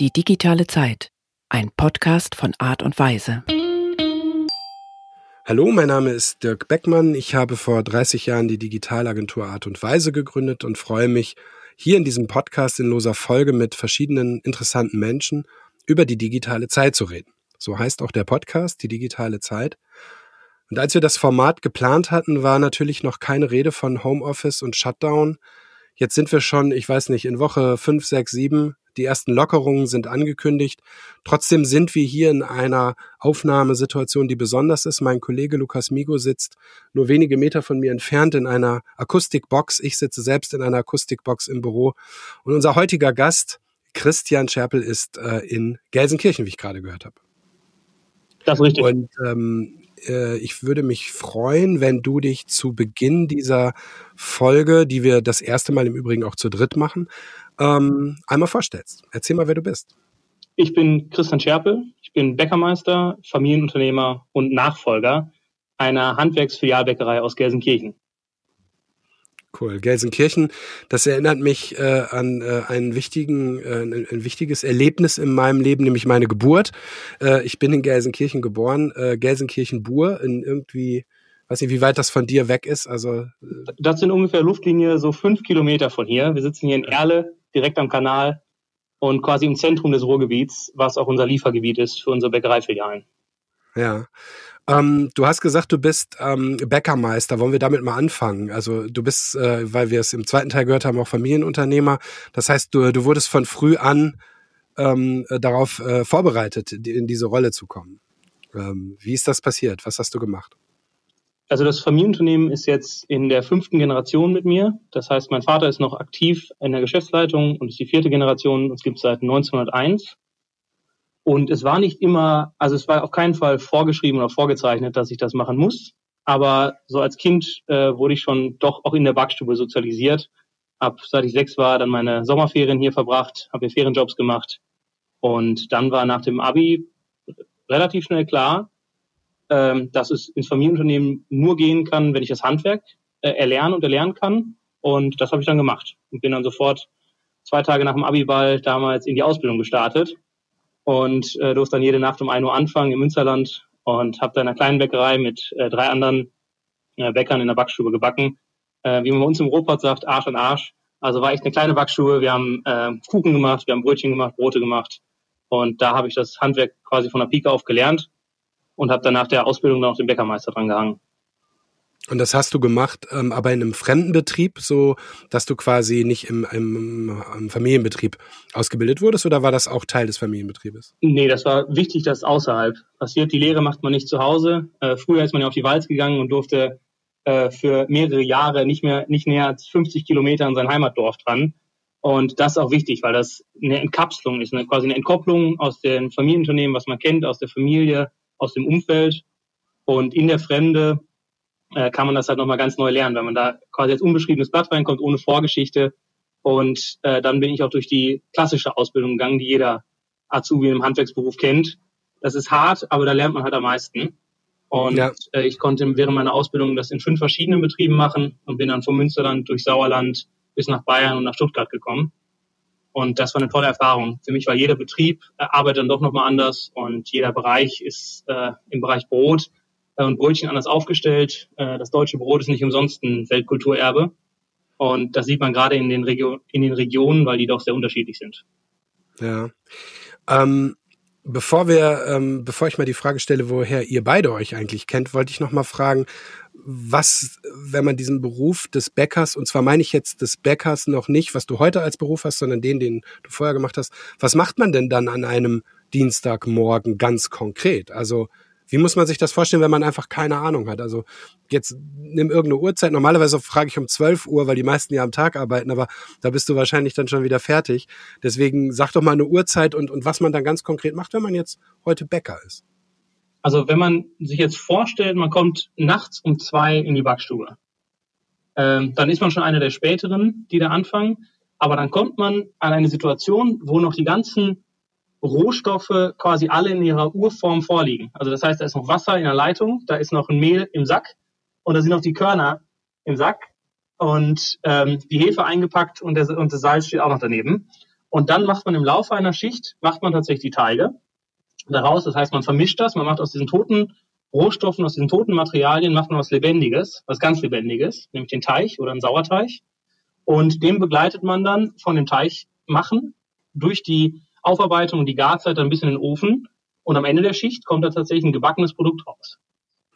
Die digitale Zeit. Ein Podcast von Art und Weise. Hallo, mein Name ist Dirk Beckmann. Ich habe vor 30 Jahren die Digitalagentur Art und Weise gegründet und freue mich, hier in diesem Podcast in loser Folge mit verschiedenen interessanten Menschen über die digitale Zeit zu reden. So heißt auch der Podcast, die digitale Zeit. Und als wir das Format geplant hatten, war natürlich noch keine Rede von Homeoffice und Shutdown. Jetzt sind wir schon, ich weiß nicht, in Woche 5, 6, 7. Die ersten Lockerungen sind angekündigt. Trotzdem sind wir hier in einer Aufnahmesituation, die besonders ist. Mein Kollege Lukas Migo sitzt nur wenige Meter von mir entfernt in einer Akustikbox. Ich sitze selbst in einer Akustikbox im Büro. Und unser heutiger Gast, Christian Scherpel, ist äh, in Gelsenkirchen, wie ich gerade gehört habe. Das ist richtig. Und ähm, äh, ich würde mich freuen, wenn du dich zu Beginn dieser Folge, die wir das erste Mal im Übrigen auch zu dritt machen, ähm, einmal vorstellst. Erzähl mal, wer du bist. Ich bin Christian Scherpel. Ich bin Bäckermeister, Familienunternehmer und Nachfolger einer Handwerksfilialbäckerei aus Gelsenkirchen. Cool. Gelsenkirchen, das erinnert mich äh, an äh, einen wichtigen, äh, ein, ein, wichtiges Erlebnis in meinem Leben, nämlich meine Geburt. Äh, ich bin in Gelsenkirchen geboren, äh, Gelsenkirchen-Bur, in irgendwie, weiß nicht, wie weit das von dir weg ist. Also äh, Das sind ungefähr Luftlinie so fünf Kilometer von hier. Wir sitzen hier in Erle, direkt am Kanal und quasi im Zentrum des Ruhrgebiets, was auch unser Liefergebiet ist für unsere Bäckereifilialen. Ja. Ähm, du hast gesagt, du bist ähm, Bäckermeister. Wollen wir damit mal anfangen? Also du bist, äh, weil wir es im zweiten Teil gehört haben, auch Familienunternehmer. Das heißt, du, du wurdest von früh an ähm, darauf äh, vorbereitet, in diese Rolle zu kommen. Ähm, wie ist das passiert? Was hast du gemacht? Also das Familienunternehmen ist jetzt in der fünften Generation mit mir. Das heißt, mein Vater ist noch aktiv in der Geschäftsleitung und ist die vierte Generation. Uns gibt es seit 1901. Und es war nicht immer, also es war auf keinen Fall vorgeschrieben oder vorgezeichnet, dass ich das machen muss. Aber so als Kind äh, wurde ich schon doch auch in der Backstube sozialisiert. Ab seit ich sechs war, dann meine Sommerferien hier verbracht, habe hier Ferienjobs gemacht. Und dann war nach dem Abi relativ schnell klar, ähm, dass es ins Familienunternehmen nur gehen kann, wenn ich das Handwerk äh, erlernen und erlernen kann. Und das habe ich dann gemacht und bin dann sofort zwei Tage nach dem Abiball damals in die Ausbildung gestartet und äh, durfte dann jede Nacht um 1 Uhr anfangen im Münsterland und habe da in einer kleinen Bäckerei mit äh, drei anderen äh, Bäckern in der Backstube gebacken. Äh, wie man bei uns im Ruhrpott sagt, Arsch an Arsch. Also war echt eine kleine Backstube. Wir haben äh, Kuchen gemacht, wir haben Brötchen gemacht, Brote gemacht. Und da habe ich das Handwerk quasi von der Pike auf gelernt und habe dann nach der Ausbildung dann auch den Bäckermeister dran gehangen. Und das hast du gemacht, ähm, aber in einem fremden Betrieb, so dass du quasi nicht im, im, im, Familienbetrieb ausgebildet wurdest, oder war das auch Teil des Familienbetriebes? Nee, das war wichtig, dass außerhalb passiert. Die Lehre macht man nicht zu Hause. Äh, früher ist man ja auf die Walz gegangen und durfte äh, für mehrere Jahre nicht mehr nicht näher als 50 Kilometer an sein Heimatdorf dran. Und das ist auch wichtig, weil das eine Entkapselung ist, eine, quasi eine Entkopplung aus dem Familienunternehmen, was man kennt, aus der Familie, aus dem Umfeld. Und in der Fremde äh, kann man das halt nochmal ganz neu lernen, wenn man da quasi als unbeschriebenes Blatt reinkommt, ohne Vorgeschichte. Und äh, dann bin ich auch durch die klassische Ausbildung gegangen, die jeder Azubi im Handwerksberuf kennt. Das ist hart, aber da lernt man halt am meisten. Und ja. äh, ich konnte während meiner Ausbildung das in fünf verschiedenen Betrieben machen und bin dann vom Münsterland durch Sauerland bis nach Bayern und nach Stuttgart gekommen. Und das war eine tolle Erfahrung. Für mich war jeder Betrieb äh, arbeitet dann doch nochmal anders und jeder Bereich ist äh, im Bereich Brot und Brötchen anders aufgestellt. Äh, das deutsche Brot ist nicht umsonst ein Weltkulturerbe. Und das sieht man gerade in den, Regio in den Regionen, weil die doch sehr unterschiedlich sind. Ja. Ähm, bevor wir, ähm, bevor ich mal die Frage stelle, woher ihr beide euch eigentlich kennt, wollte ich noch mal fragen, was, wenn man diesen Beruf des Bäckers, und zwar meine ich jetzt des Bäckers noch nicht, was du heute als Beruf hast, sondern den, den du vorher gemacht hast, was macht man denn dann an einem Dienstagmorgen ganz konkret? Also wie muss man sich das vorstellen, wenn man einfach keine Ahnung hat? Also jetzt nimm irgendeine Uhrzeit. Normalerweise frage ich um 12 Uhr, weil die meisten ja am Tag arbeiten, aber da bist du wahrscheinlich dann schon wieder fertig. Deswegen sag doch mal eine Uhrzeit und, und was man dann ganz konkret macht, wenn man jetzt heute Bäcker ist. Also wenn man sich jetzt vorstellt, man kommt nachts um zwei in die Backstube, ähm, dann ist man schon einer der späteren, die da anfangen. Aber dann kommt man an eine Situation, wo noch die ganzen Rohstoffe quasi alle in ihrer Urform vorliegen. Also das heißt, da ist noch Wasser in der Leitung, da ist noch ein Mehl im Sack und da sind noch die Körner im Sack und ähm, die Hefe eingepackt und, der, und das Salz steht auch noch daneben. Und dann macht man im Laufe einer Schicht, macht man tatsächlich die Teige daraus. Das heißt, man vermischt das, man macht aus diesen toten Rohstoffen, aus diesen toten Materialien, macht man was Lebendiges, was ganz Lebendiges, nämlich den Teich oder einen Sauerteig. Und den begleitet man dann von dem Teich machen durch die Aufarbeitung und die Garzeit ein bisschen in den Ofen. Und am Ende der Schicht kommt da tatsächlich ein gebackenes Produkt raus.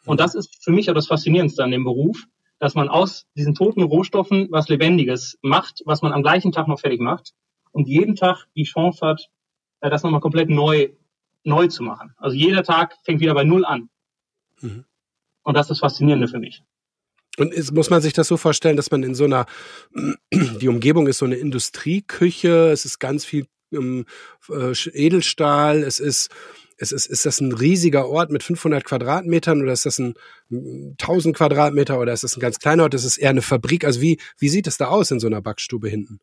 Und das ist für mich auch das Faszinierendste an dem Beruf, dass man aus diesen toten Rohstoffen was Lebendiges macht, was man am gleichen Tag noch fertig macht und jeden Tag die Chance hat, äh, das nochmal komplett neu, neu zu machen. Also jeder Tag fängt wieder bei Null an. Mhm. Und das ist das Faszinierende für mich. Und ist, muss man sich das so vorstellen, dass man in so einer, die Umgebung ist so eine Industrieküche, es ist ganz viel ähm, äh, Edelstahl, es ist, es ist, ist das ein riesiger Ort mit 500 Quadratmetern oder ist das ein 1000 Quadratmeter oder ist das ein ganz kleiner Ort? Das ist eher eine Fabrik. Also wie, wie sieht es da aus in so einer Backstube hinten?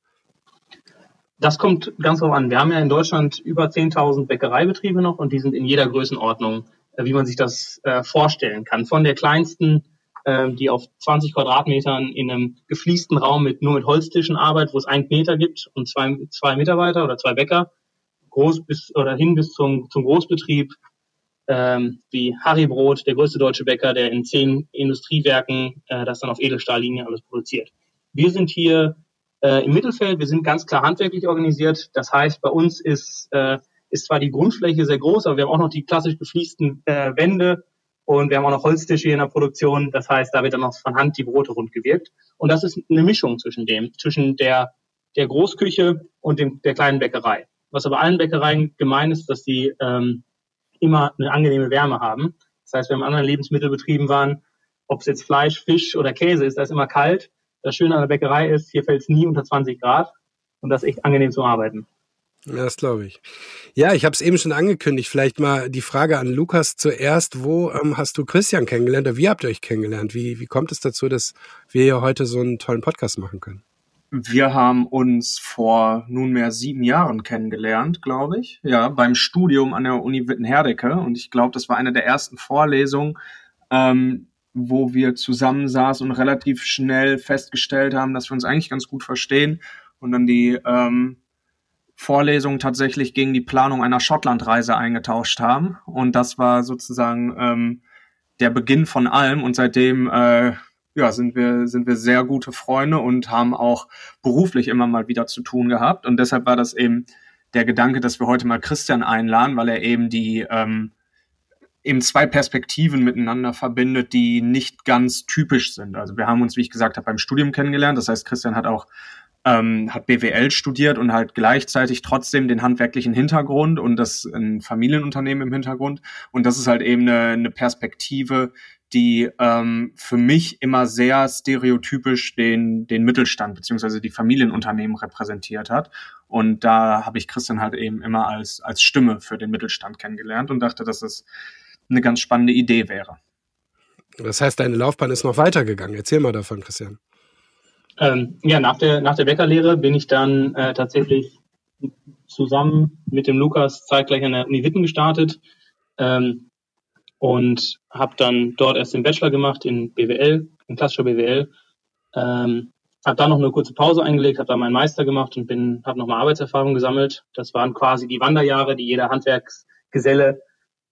Das kommt ganz drauf an. Wir haben ja in Deutschland über 10.000 Bäckereibetriebe noch und die sind in jeder Größenordnung, äh, wie man sich das äh, vorstellen kann. Von der kleinsten ähm, die auf 20 Quadratmetern in einem gefliesten Raum mit nur mit Holztischen arbeitet, wo es einen Meter gibt und zwei, zwei Mitarbeiter oder zwei Bäcker, groß bis oder hin bis zum, zum Großbetrieb, ähm, wie Harry Brot, der größte deutsche Bäcker, der in zehn Industriewerken äh, das dann auf Edelstahllinie alles produziert. Wir sind hier äh, im Mittelfeld, wir sind ganz klar handwerklich organisiert. Das heißt, bei uns ist, äh, ist zwar die Grundfläche sehr groß, aber wir haben auch noch die klassisch gefliesten äh, Wände und wir haben auch noch Holztische hier in der Produktion. Das heißt, da wird dann noch von Hand die Brote rund gewirkt. Und das ist eine Mischung zwischen dem, zwischen der, der Großküche und dem, der kleinen Bäckerei. Was aber allen Bäckereien gemein ist, dass die ähm, immer eine angenehme Wärme haben. Das heißt, wenn wir in anderen Lebensmittelbetrieben waren, ob es jetzt Fleisch, Fisch oder Käse ist, da ist immer kalt. Das Schöne an der Bäckerei ist, hier fällt es nie unter 20 Grad und das ist echt angenehm zu arbeiten. Ja, das glaube ich. Ja, ich habe es eben schon angekündigt. Vielleicht mal die Frage an Lukas zuerst. Wo ähm, hast du Christian kennengelernt oder wie habt ihr euch kennengelernt? Wie, wie kommt es dazu, dass wir hier heute so einen tollen Podcast machen können? Wir haben uns vor nunmehr sieben Jahren kennengelernt, glaube ich. Ja, beim Studium an der Uni Wittenherdecke. Und ich glaube, das war eine der ersten Vorlesungen, ähm, wo wir zusammensaßen und relativ schnell festgestellt haben, dass wir uns eigentlich ganz gut verstehen. Und dann die ähm, Vorlesung tatsächlich gegen die Planung einer Schottlandreise eingetauscht haben. Und das war sozusagen ähm, der Beginn von allem. Und seitdem äh, ja, sind wir, sind wir sehr gute Freunde und haben auch beruflich immer mal wieder zu tun gehabt. Und deshalb war das eben der Gedanke, dass wir heute mal Christian einladen, weil er eben die ähm, eben zwei Perspektiven miteinander verbindet, die nicht ganz typisch sind. Also wir haben uns, wie ich gesagt habe, beim Studium kennengelernt. Das heißt, Christian hat auch ähm, hat BWL studiert und halt gleichzeitig trotzdem den handwerklichen Hintergrund und das ein Familienunternehmen im Hintergrund. Und das ist halt eben eine, eine Perspektive, die ähm, für mich immer sehr stereotypisch den, den Mittelstand beziehungsweise die Familienunternehmen repräsentiert hat. Und da habe ich Christian halt eben immer als, als Stimme für den Mittelstand kennengelernt und dachte, dass es eine ganz spannende Idee wäre. Das heißt, deine Laufbahn ist noch weitergegangen. Erzähl mal davon, Christian. Ähm, ja, nach der, nach der Bäckerlehre bin ich dann äh, tatsächlich zusammen mit dem Lukas zeitgleich an der Uni Witten gestartet ähm, und habe dann dort erst den Bachelor gemacht in BWL, in klassischer BWL. Ähm, habe da noch eine kurze Pause eingelegt, habe da meinen Meister gemacht und bin habe nochmal Arbeitserfahrung gesammelt. Das waren quasi die Wanderjahre, die jeder Handwerksgeselle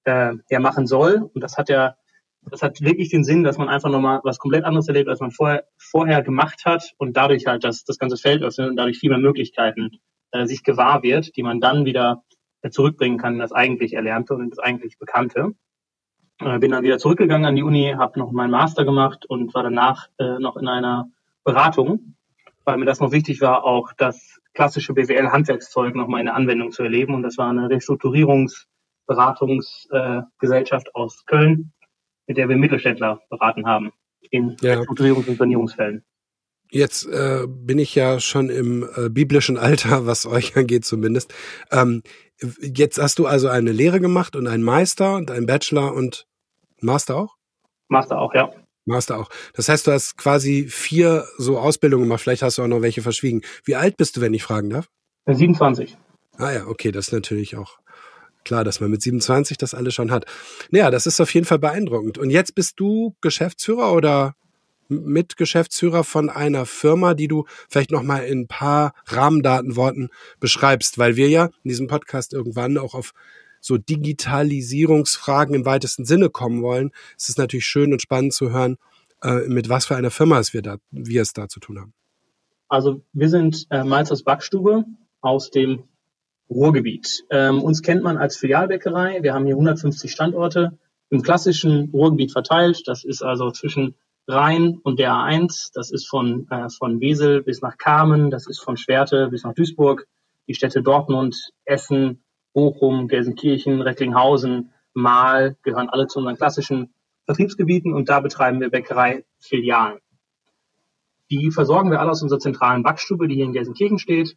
äh, ja machen soll. Und das hat ja das hat wirklich den Sinn, dass man einfach nochmal was komplett anderes erlebt, als man vorher, vorher gemacht hat und dadurch halt das, das ganze Feld öffnet und dadurch viel mehr Möglichkeiten äh, sich gewahr wird, die man dann wieder äh, zurückbringen kann in das eigentlich Erlernte und das eigentlich Bekannte. Äh, bin dann wieder zurückgegangen an die Uni, habe noch meinen Master gemacht und war danach äh, noch in einer Beratung, weil mir das noch wichtig war, auch das klassische BWL-Handwerkszeug nochmal in der Anwendung zu erleben. Und das war eine Restrukturierungsberatungsgesellschaft äh, aus Köln, mit der wir Mittelständler beraten haben in ja. Strukturierungs- und Sanierungsfällen. Jetzt äh, bin ich ja schon im äh, biblischen Alter, was euch angeht zumindest. Ähm, jetzt hast du also eine Lehre gemacht und einen Meister und einen Bachelor und Master auch? Master auch, ja. Master auch. Das heißt, du hast quasi vier so Ausbildungen gemacht. Vielleicht hast du auch noch welche verschwiegen. Wie alt bist du, wenn ich fragen darf? 27. Ah ja, okay, das ist natürlich auch klar, dass man mit 27 das alles schon hat. Naja, das ist auf jeden Fall beeindruckend. Und jetzt bist du Geschäftsführer oder Mitgeschäftsführer von einer Firma, die du vielleicht noch mal in ein paar Rahmendatenworten beschreibst, weil wir ja in diesem Podcast irgendwann auch auf so Digitalisierungsfragen im weitesten Sinne kommen wollen. Es ist natürlich schön und spannend zu hören, äh, mit was für einer Firma es wir da, wir es da zu tun haben. Also wir sind äh, Malzers Backstube aus dem Ruhrgebiet. Ähm, uns kennt man als Filialbäckerei. Wir haben hier 150 Standorte im klassischen Ruhrgebiet verteilt. Das ist also zwischen Rhein und der A1. Das ist von, äh, von Wesel bis nach Kamen. Das ist von Schwerte bis nach Duisburg. Die Städte Dortmund, Essen, Bochum, Gelsenkirchen, Recklinghausen, Mahl gehören alle zu unseren klassischen Vertriebsgebieten und da betreiben wir Bäckerei-Filialen. Die versorgen wir alle aus unserer zentralen Backstube, die hier in Gelsenkirchen steht.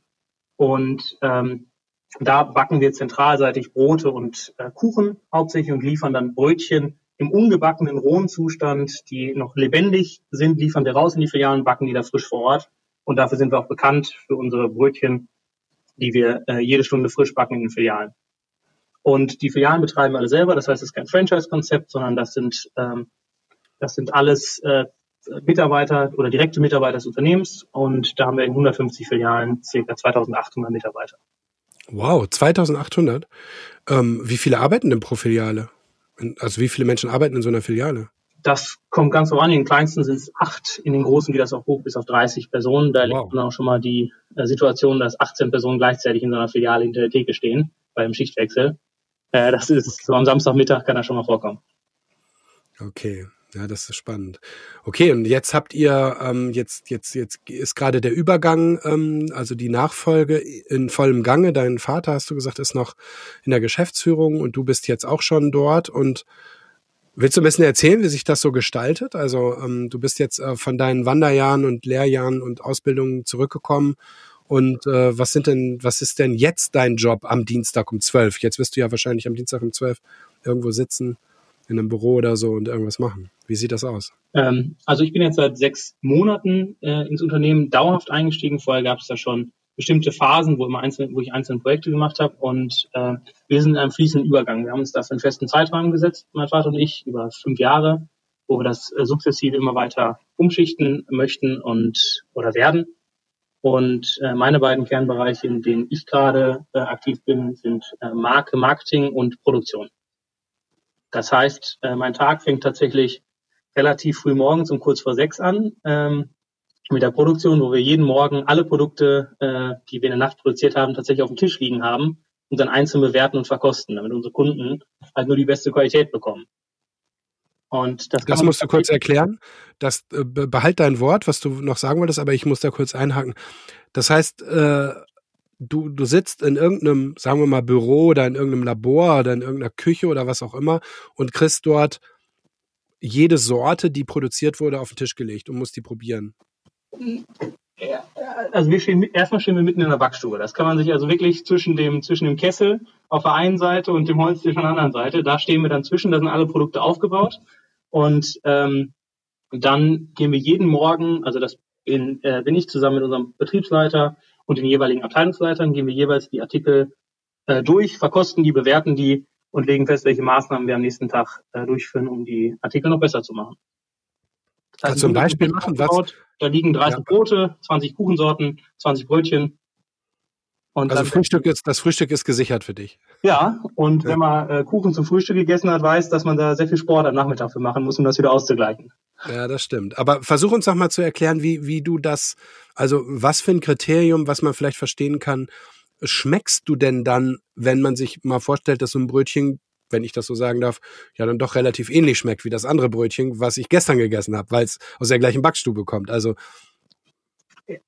Und ähm, da backen wir zentralseitig Brote und äh, Kuchen hauptsächlich und liefern dann Brötchen im ungebackenen rohen Zustand, die noch lebendig sind, liefern wir raus in die Filialen, backen die da frisch vor Ort. Und dafür sind wir auch bekannt für unsere Brötchen, die wir äh, jede Stunde frisch backen in den Filialen. Und die Filialen betreiben wir alle selber. Das heißt, es ist kein Franchise-Konzept, sondern das sind, ähm, das sind alles äh, Mitarbeiter oder direkte Mitarbeiter des Unternehmens. Und da haben wir in 150 Filialen circa 2800 Mitarbeiter. Wow, 2800. Ähm, wie viele arbeiten denn pro Filiale? Also wie viele Menschen arbeiten in so einer Filiale? Das kommt ganz voran. In den kleinsten sind es acht, in den großen geht das auch hoch bis auf 30 Personen. Da wow. liegt dann auch schon mal die äh, Situation, dass 18 Personen gleichzeitig in so einer Filiale hinter der Theke stehen beim Schichtwechsel. Äh, das ist so am Samstagmittag kann das schon mal vorkommen. Okay. Ja, das ist spannend. Okay, und jetzt habt ihr, ähm, jetzt, jetzt, jetzt ist gerade der Übergang, ähm, also die Nachfolge in vollem Gange. Dein Vater, hast du gesagt, ist noch in der Geschäftsführung und du bist jetzt auch schon dort. Und willst du ein bisschen erzählen, wie sich das so gestaltet? Also ähm, du bist jetzt äh, von deinen Wanderjahren und Lehrjahren und Ausbildungen zurückgekommen. Und äh, was sind denn, was ist denn jetzt dein Job am Dienstag um zwölf? Jetzt wirst du ja wahrscheinlich am Dienstag um zwölf irgendwo sitzen in einem Büro oder so und irgendwas machen. Wie sieht das aus? Ähm, also ich bin jetzt seit sechs Monaten äh, ins Unternehmen dauerhaft eingestiegen. Vorher gab es da schon bestimmte Phasen, wo, immer einzelne, wo ich einzelne Projekte gemacht habe und äh, wir sind in einem fließenden Übergang. Wir haben uns dafür einen festen Zeitrahmen gesetzt, mein Vater und ich, über fünf Jahre, wo wir das äh, sukzessive immer weiter umschichten möchten und oder werden. Und äh, meine beiden Kernbereiche, in denen ich gerade äh, aktiv bin, sind äh, Marke, Marketing und Produktion. Das heißt, äh, mein Tag fängt tatsächlich relativ früh morgens um kurz vor sechs an ähm, mit der Produktion, wo wir jeden Morgen alle Produkte, äh, die wir in der Nacht produziert haben, tatsächlich auf dem Tisch liegen haben und dann einzeln bewerten und verkosten, damit unsere Kunden halt nur die beste Qualität bekommen. Und das, das musst du kurz erklären. Das äh, behalt dein Wort, was du noch sagen wolltest, aber ich muss da kurz einhaken. Das heißt, äh, du, du sitzt in irgendeinem, sagen wir mal, Büro oder in irgendeinem Labor oder in irgendeiner Küche oder was auch immer und kriegst dort jede Sorte, die produziert wurde, auf den Tisch gelegt und musst die probieren. Also wir stehen, erstmal stehen wir mitten in der Backstube. Das kann man sich also wirklich zwischen dem, zwischen dem Kessel auf der einen Seite und dem Holztisch auf der anderen Seite, da stehen wir dann zwischen, da sind alle Produkte aufgebaut. Und ähm, dann gehen wir jeden Morgen, also das bin, äh, bin ich zusammen mit unserem Betriebsleiter und den jeweiligen Abteilungsleitern gehen wir jeweils die Artikel äh, durch, verkosten die, bewerten die und legen fest, welche Maßnahmen wir am nächsten Tag äh, durchführen, um die Artikel noch besser zu machen. Das Kannst du ein Beispiel machen? Was? Da liegen 30 ja. Brote, 20 Kuchensorten, 20 Brötchen. Und also Frühstück ist, das Frühstück ist gesichert für dich. Ja, und ja. wenn man äh, Kuchen zum Frühstück gegessen hat, weiß, dass man da sehr viel Sport am Nachmittag für machen muss, um das wieder auszugleichen. Ja, das stimmt. Aber versuch uns doch mal zu erklären, wie, wie du das, also was für ein Kriterium, was man vielleicht verstehen kann, schmeckst du denn dann, wenn man sich mal vorstellt, dass so ein Brötchen, wenn ich das so sagen darf, ja dann doch relativ ähnlich schmeckt wie das andere Brötchen, was ich gestern gegessen habe, weil es aus der gleichen Backstube kommt. Also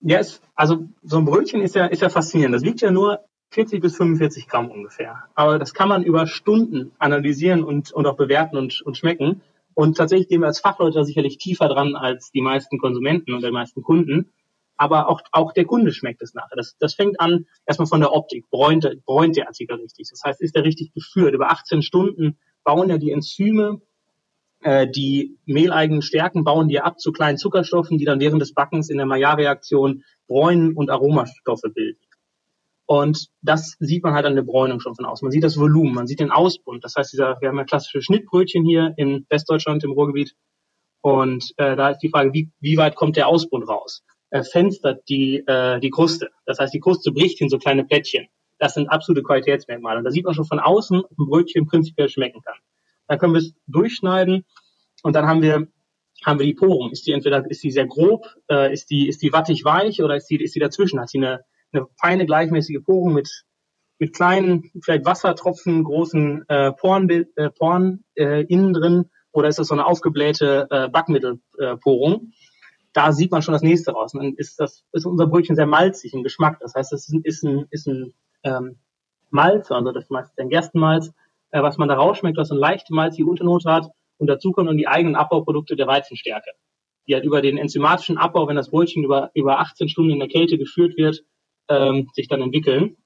ja, es, also so ein Brötchen ist ja, ist ja faszinierend. Das wiegt ja nur 40 bis 45 Gramm ungefähr. Aber das kann man über Stunden analysieren und, und auch bewerten und, und schmecken. Und tatsächlich gehen wir als Fachleute sicherlich tiefer dran als die meisten Konsumenten und die meisten Kunden. Aber auch, auch der Kunde schmeckt es nachher. Das, das fängt an erstmal von der Optik. Bräunt, bräunt der Artikel richtig? Das heißt, ist er richtig geführt? Über 18 Stunden bauen ja die Enzyme, äh, die mehleigenen Stärken, bauen die ab zu kleinen Zuckerstoffen, die dann während des Backens in der Maillard-Reaktion Bräunen und Aromastoffe bilden. Und das sieht man halt an der Bräunung schon von außen. Man sieht das Volumen, man sieht den Ausbund. Das heißt, dieser, wir haben ja klassische Schnittbrötchen hier in Westdeutschland im Ruhrgebiet. Und äh, da ist die Frage, wie, wie weit kommt der Ausbund raus? Äh, fenstert die, äh, die Kruste. Das heißt, die Kruste bricht in so kleine Plättchen. Das sind absolute Qualitätsmerkmale. Und da sieht man schon von außen, ob ein Brötchen prinzipiell schmecken kann. Dann können wir es durchschneiden und dann haben wir haben wir die Poren. Ist die entweder ist die sehr grob, äh, ist die ist die wattig weich oder ist die ist die dazwischen? Hat sie eine eine feine gleichmäßige Porung mit mit kleinen vielleicht Wassertropfen, großen äh, Poren, äh, Poren äh, innen drin oder ist das so eine aufgeblähte äh, Backmittelporung? Da sieht man schon das nächste raus. Und dann ist das ist unser Brötchen sehr malzig im Geschmack. Das heißt, es ist ein, ist ein ähm, Malz, also das ist meistens ein Gerstenmalz, äh, was man da rausschmeckt, was so eine leichte malzige Unternote hat. Und dazu kommen dann die eigenen Abbauprodukte der Weizenstärke, die halt über den enzymatischen Abbau, wenn das Brötchen über, über 18 Stunden in der Kälte geführt wird, ähm, sich dann entwickeln.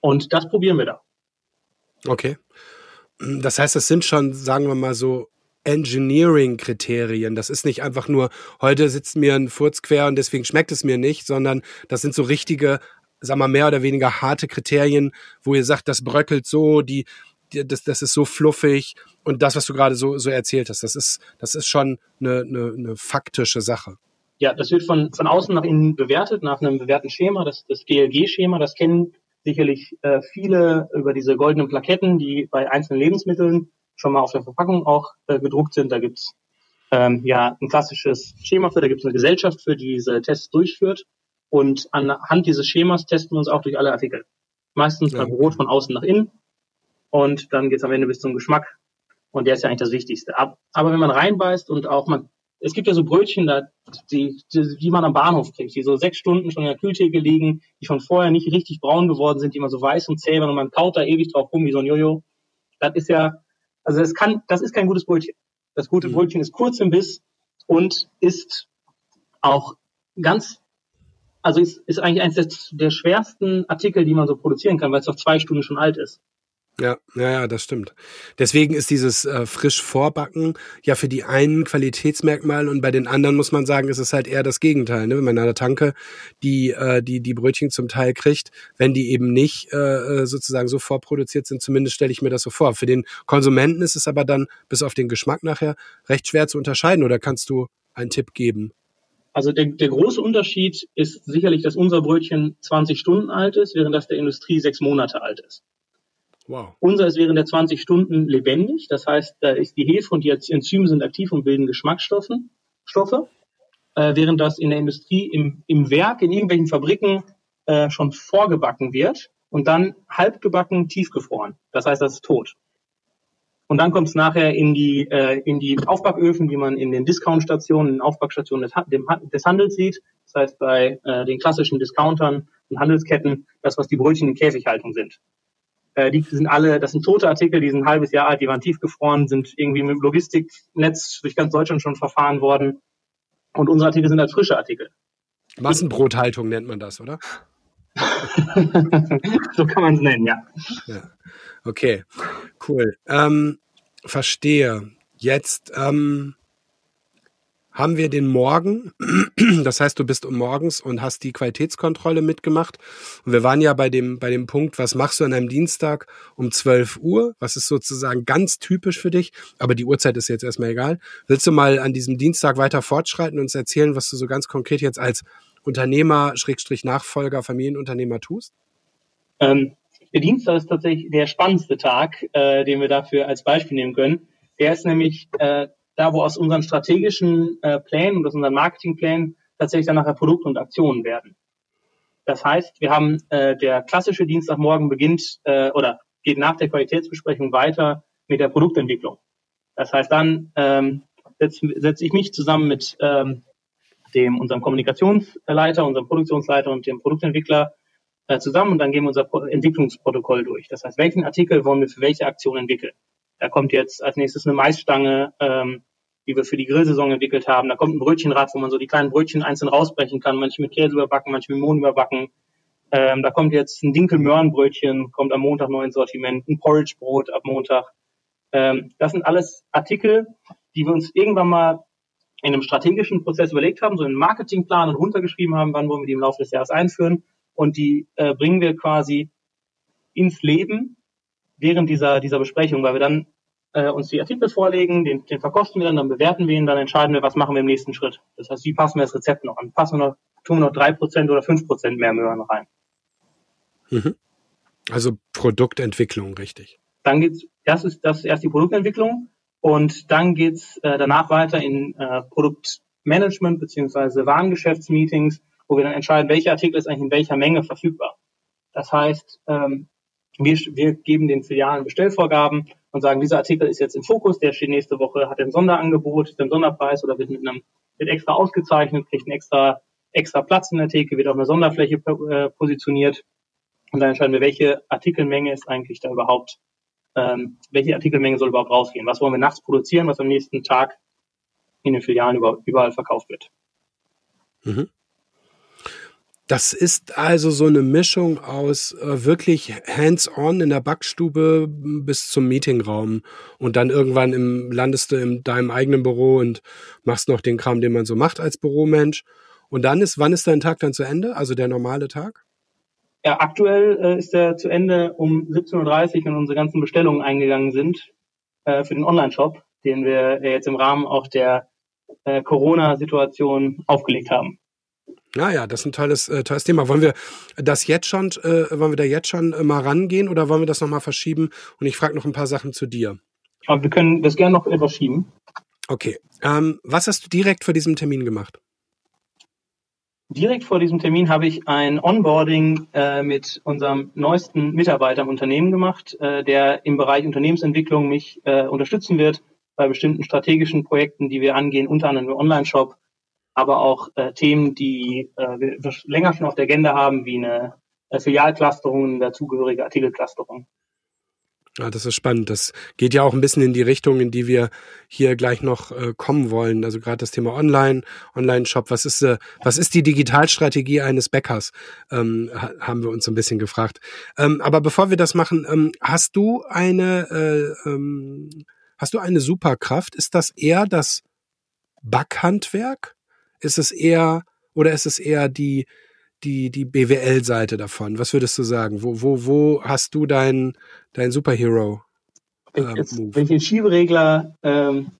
Und das probieren wir da. Okay. Das heißt, es sind schon, sagen wir mal so, Engineering-Kriterien. Das ist nicht einfach nur, heute sitzt mir ein Furz quer und deswegen schmeckt es mir nicht, sondern das sind so richtige, sag mal, mehr oder weniger harte Kriterien, wo ihr sagt, das bröckelt so, die, die das, das ist so fluffig und das, was du gerade so, so erzählt hast, das ist, das ist schon eine, eine, eine faktische Sache. Ja, das wird von, von außen nach innen bewertet, nach einem bewährten Schema, das, das GLG-Schema, das kennen sicherlich äh, viele über diese goldenen Plaketten, die bei einzelnen Lebensmitteln schon mal auf der Verpackung auch äh, gedruckt sind. Da gibt's ähm, ja ein klassisches Schema für, da gibt es eine Gesellschaft für, die diese Tests durchführt. Und anhand dieses Schemas testen wir uns auch durch alle Artikel. Meistens ja. Brot von außen nach innen. Und dann geht's am Ende bis zum Geschmack. Und der ist ja eigentlich das Wichtigste. Aber wenn man reinbeißt und auch man, es gibt ja so Brötchen, da, die, die, die man am Bahnhof kriegt, die so sechs Stunden schon in der Kühltheke liegen, die schon vorher nicht richtig braun geworden sind, die immer so weiß und zäh waren und man kaut da ewig drauf rum wie so ein Jojo. Das ist ja, also es kann, das ist kein gutes Brötchen. Das gute mhm. Brötchen ist kurz im Biss und ist auch ganz, also ist, ist eigentlich eines der, der schwersten Artikel, die man so produzieren kann, weil es auf zwei Stunden schon alt ist. Ja, ja, ja, das stimmt. Deswegen ist dieses äh, frisch Vorbacken ja für die einen Qualitätsmerkmal und bei den anderen muss man sagen, ist es halt eher das Gegenteil. Ne? Wenn man an der Tanke die, äh, die, die Brötchen zum Teil kriegt, wenn die eben nicht äh, äh, sozusagen so vorproduziert sind, zumindest stelle ich mir das so vor. Für den Konsumenten ist es aber dann bis auf den Geschmack nachher recht schwer zu unterscheiden oder kannst du einen Tipp geben? Also der, der große Unterschied ist sicherlich, dass unser Brötchen 20 Stunden alt ist, während das der Industrie sechs Monate alt ist. Wow. Unser ist während der 20 Stunden lebendig. Das heißt, da ist die Hefe und die Enzyme sind aktiv und bilden Geschmacksstoffe. Stoffe, äh, während das in der Industrie im, im Werk, in irgendwelchen Fabriken äh, schon vorgebacken wird und dann halbgebacken, tiefgefroren. Das heißt, das ist tot. Und dann kommt es nachher in die, äh, in die Aufbacköfen, die man in den Discount-Stationen, in Aufbackstationen des, dem, des Handels sieht. Das heißt, bei äh, den klassischen Discountern und Handelsketten, das, was die Brötchen in Käfighaltung sind. Äh, die sind alle, das sind tote Artikel, die sind ein halbes Jahr alt, die waren tiefgefroren, sind irgendwie mit dem Logistiknetz durch ganz Deutschland schon verfahren worden. Und unsere Artikel sind halt frische Artikel. Massenbrothaltung nennt man das, oder? so kann man es nennen, ja. ja. Okay, cool. Ähm, verstehe. Jetzt ähm, haben wir den Morgen. Das heißt, du bist um morgens und hast die Qualitätskontrolle mitgemacht. Und wir waren ja bei dem, bei dem Punkt, was machst du an einem Dienstag um 12 Uhr? Was ist sozusagen ganz typisch für dich? Aber die Uhrzeit ist jetzt erstmal egal. Willst du mal an diesem Dienstag weiter fortschreiten und uns erzählen, was du so ganz konkret jetzt als Unternehmer, Schrägstrich Nachfolger, Familienunternehmer tust? Ähm, der Dienstag ist tatsächlich der spannendste Tag, äh, den wir dafür als Beispiel nehmen können. Der ist nämlich äh, da, wo aus unseren strategischen äh, Plänen und aus unseren Marketingplänen tatsächlich dann nachher Produkte und Aktionen werden. Das heißt, wir haben äh, der klassische Dienstagmorgen beginnt äh, oder geht nach der Qualitätsbesprechung weiter mit der Produktentwicklung. Das heißt, dann ähm, setze setz ich mich zusammen mit ähm, dem unserem Kommunikationsleiter, unserem Produktionsleiter und dem Produktentwickler äh, zusammen und dann gehen wir unser Entwicklungsprotokoll durch. Das heißt, welchen Artikel wollen wir für welche Aktion entwickeln? Da kommt jetzt als nächstes eine Maisstange, ähm, die wir für die Grillsaison entwickelt haben. Da kommt ein Brötchenrad, wo man so die kleinen Brötchen einzeln rausbrechen kann, manche mit Käse überbacken, manche mit Mohn überbacken. Ähm, da kommt jetzt ein Dinkelmöhrenbrötchen, kommt am Montag neu ins Sortiment, ein Porridgebrot ab Montag. Ähm, das sind alles Artikel, die wir uns irgendwann mal in einem strategischen Prozess überlegt haben, so einen Marketingplan und runtergeschrieben haben, wann wollen wir die im Laufe des Jahres einführen. Und die äh, bringen wir quasi ins Leben während dieser, dieser Besprechung, weil wir dann äh, uns die Artikel vorlegen, den, den verkosten wir dann, dann bewerten wir ihn, dann entscheiden wir, was machen wir im nächsten Schritt. Das heißt, wie passen wir das Rezept noch an? Passen wir noch, tun wir noch drei Prozent oder fünf Prozent mehr Möhren rein? Mhm. Also Produktentwicklung, richtig. Dann geht's, das ist, das ist erst die Produktentwicklung und dann geht's äh, danach weiter in äh, Produktmanagement beziehungsweise Warengeschäftsmeetings, wo wir dann entscheiden, welcher Artikel ist eigentlich in welcher Menge verfügbar. Das heißt, ähm, wir, wir geben den Filialen Bestellvorgaben und sagen, dieser Artikel ist jetzt im Fokus, der steht nächste Woche, hat ein Sonderangebot, ein Sonderpreis oder wird mit einem wird extra ausgezeichnet, kriegt einen extra extra Platz in der Theke, wird auf einer Sonderfläche äh, positioniert und dann entscheiden wir, welche Artikelmenge ist eigentlich da überhaupt, ähm, welche Artikelmenge soll überhaupt rausgehen, was wollen wir nachts produzieren, was am nächsten Tag in den Filialen überall verkauft wird. Mhm. Das ist also so eine Mischung aus äh, wirklich hands-on in der Backstube bis zum Meetingraum und dann irgendwann im, landest du in deinem eigenen Büro und machst noch den Kram, den man so macht als Büromensch. Und dann ist, wann ist dein Tag dann zu Ende? Also der normale Tag? Ja, aktuell äh, ist der zu Ende um 17.30 Uhr, wenn unsere ganzen Bestellungen eingegangen sind äh, für den Online-Shop, den wir jetzt im Rahmen auch der äh, Corona-Situation aufgelegt haben. Ja, ja, das ist ein tolles, äh, tolles Thema. Wollen wir das jetzt schon, äh, wollen wir da jetzt schon äh, mal rangehen oder wollen wir das nochmal verschieben? Und ich frage noch ein paar Sachen zu dir. Aber wir können das gerne noch etwas schieben. Okay. Ähm, was hast du direkt vor diesem Termin gemacht? Direkt vor diesem Termin habe ich ein Onboarding äh, mit unserem neuesten Mitarbeiter im Unternehmen gemacht, äh, der im Bereich Unternehmensentwicklung mich äh, unterstützen wird bei bestimmten strategischen Projekten, die wir angehen, unter anderem im Online-Shop, aber auch äh, Themen, die äh, wir länger schon auf der Agenda haben, wie eine äh, Filialclusterung und dazugehörige Artikelclusterung. Ja, das ist spannend. Das geht ja auch ein bisschen in die Richtung, in die wir hier gleich noch äh, kommen wollen. Also gerade das Thema Online, Online-Shop. Was ist, äh, was ist die Digitalstrategie eines Bäckers? Ähm, haben wir uns so ein bisschen gefragt. Ähm, aber bevor wir das machen, ähm, hast du eine, äh, ähm, hast du eine Superkraft? Ist das eher das Backhandwerk? Ist es eher oder ist es eher die die die BWL-Seite davon? Was würdest du sagen? Wo wo wo hast du deinen dein Superhero? Ähm, Jetzt, wenn ich den Schieberegler ähm,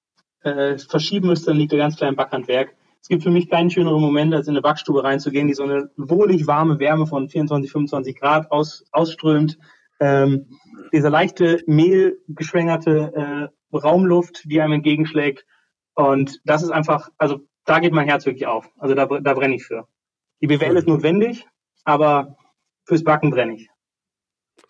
äh, verschieben müsste, dann liegt er ganz klein im Backhandwerk. Es gibt für mich keinen schöneren Moment, als in eine Backstube reinzugehen, die so eine wohlig warme Wärme von 24, 25 Grad aus, ausströmt. Ähm, diese leichte mehlgeschwängerte äh, Raumluft, die einem entgegenschlägt. Und das ist einfach, also da geht mein Herz wirklich auf. Also da, da brenne ich für. Die BWL ist notwendig, aber fürs Backen brenne ich.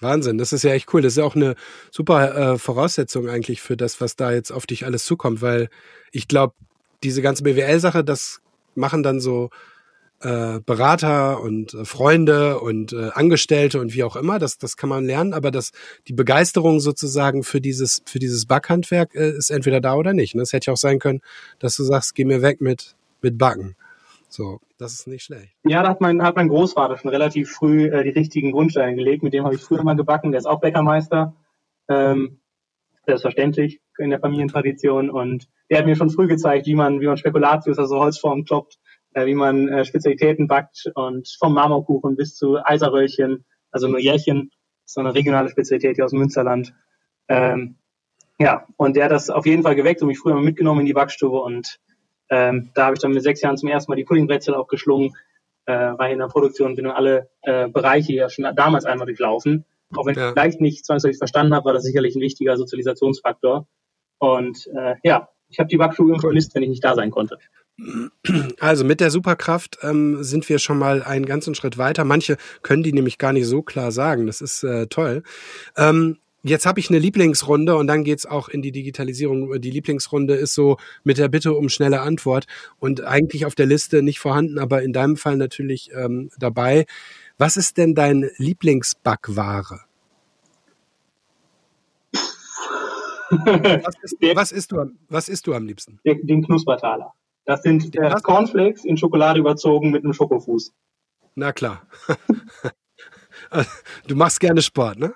Wahnsinn, das ist ja echt cool. Das ist ja auch eine super äh, Voraussetzung eigentlich für das, was da jetzt auf dich alles zukommt, weil ich glaube, diese ganze BWL-Sache, das machen dann so äh, Berater und äh, Freunde und äh, Angestellte und wie auch immer, das, das kann man lernen, aber das, die Begeisterung sozusagen für dieses, für dieses Backhandwerk ist entweder da oder nicht. Ne? Es hätte ja auch sein können, dass du sagst, geh mir weg mit, mit Backen. So, das ist nicht schlecht. Ja, da hat mein, hat mein Großvater schon relativ früh die richtigen Grundsteine gelegt. Mit dem habe ich früher mal gebacken. Der ist auch Bäckermeister. Ähm, selbstverständlich in der Familientradition. Und der hat mir schon früh gezeigt, wie man, wie man Spekulatius, also Holzformen kloppt, äh, wie man äh, Spezialitäten backt und vom Marmorkuchen bis zu Eiserröllchen, also nur Jährchen, so eine regionale Spezialität hier aus dem Münsterland. Ähm, ja, und der hat das auf jeden Fall geweckt und mich früher mal mitgenommen in die Backstube und ähm, da habe ich dann mit sechs Jahren zum ersten Mal die Puddingbrezel auch geschlungen, äh, war hier in der Produktion, bin in alle äh, Bereiche ja schon damals einmal durchlaufen. Auch wenn ja. ich vielleicht nicht zwangsläufig verstanden habe, war das sicherlich ein wichtiger Sozialisationsfaktor. Und äh, ja, ich habe die Backstube vermisst, wenn ich nicht da sein konnte. Also mit der Superkraft ähm, sind wir schon mal einen ganzen Schritt weiter. Manche können die nämlich gar nicht so klar sagen. Das ist äh, toll. Ähm, Jetzt habe ich eine Lieblingsrunde und dann geht's auch in die Digitalisierung. Die Lieblingsrunde ist so mit der Bitte um schnelle Antwort und eigentlich auf der Liste nicht vorhanden, aber in deinem Fall natürlich ähm, dabei. Was ist denn dein Lieblingsbackware? was, ist, was, isst du, was isst du am liebsten? Den, den Knuspertaler. Das sind äh, Cornflakes in Schokolade überzogen mit einem Schokofuß. Na klar. du machst gerne Sport, ne?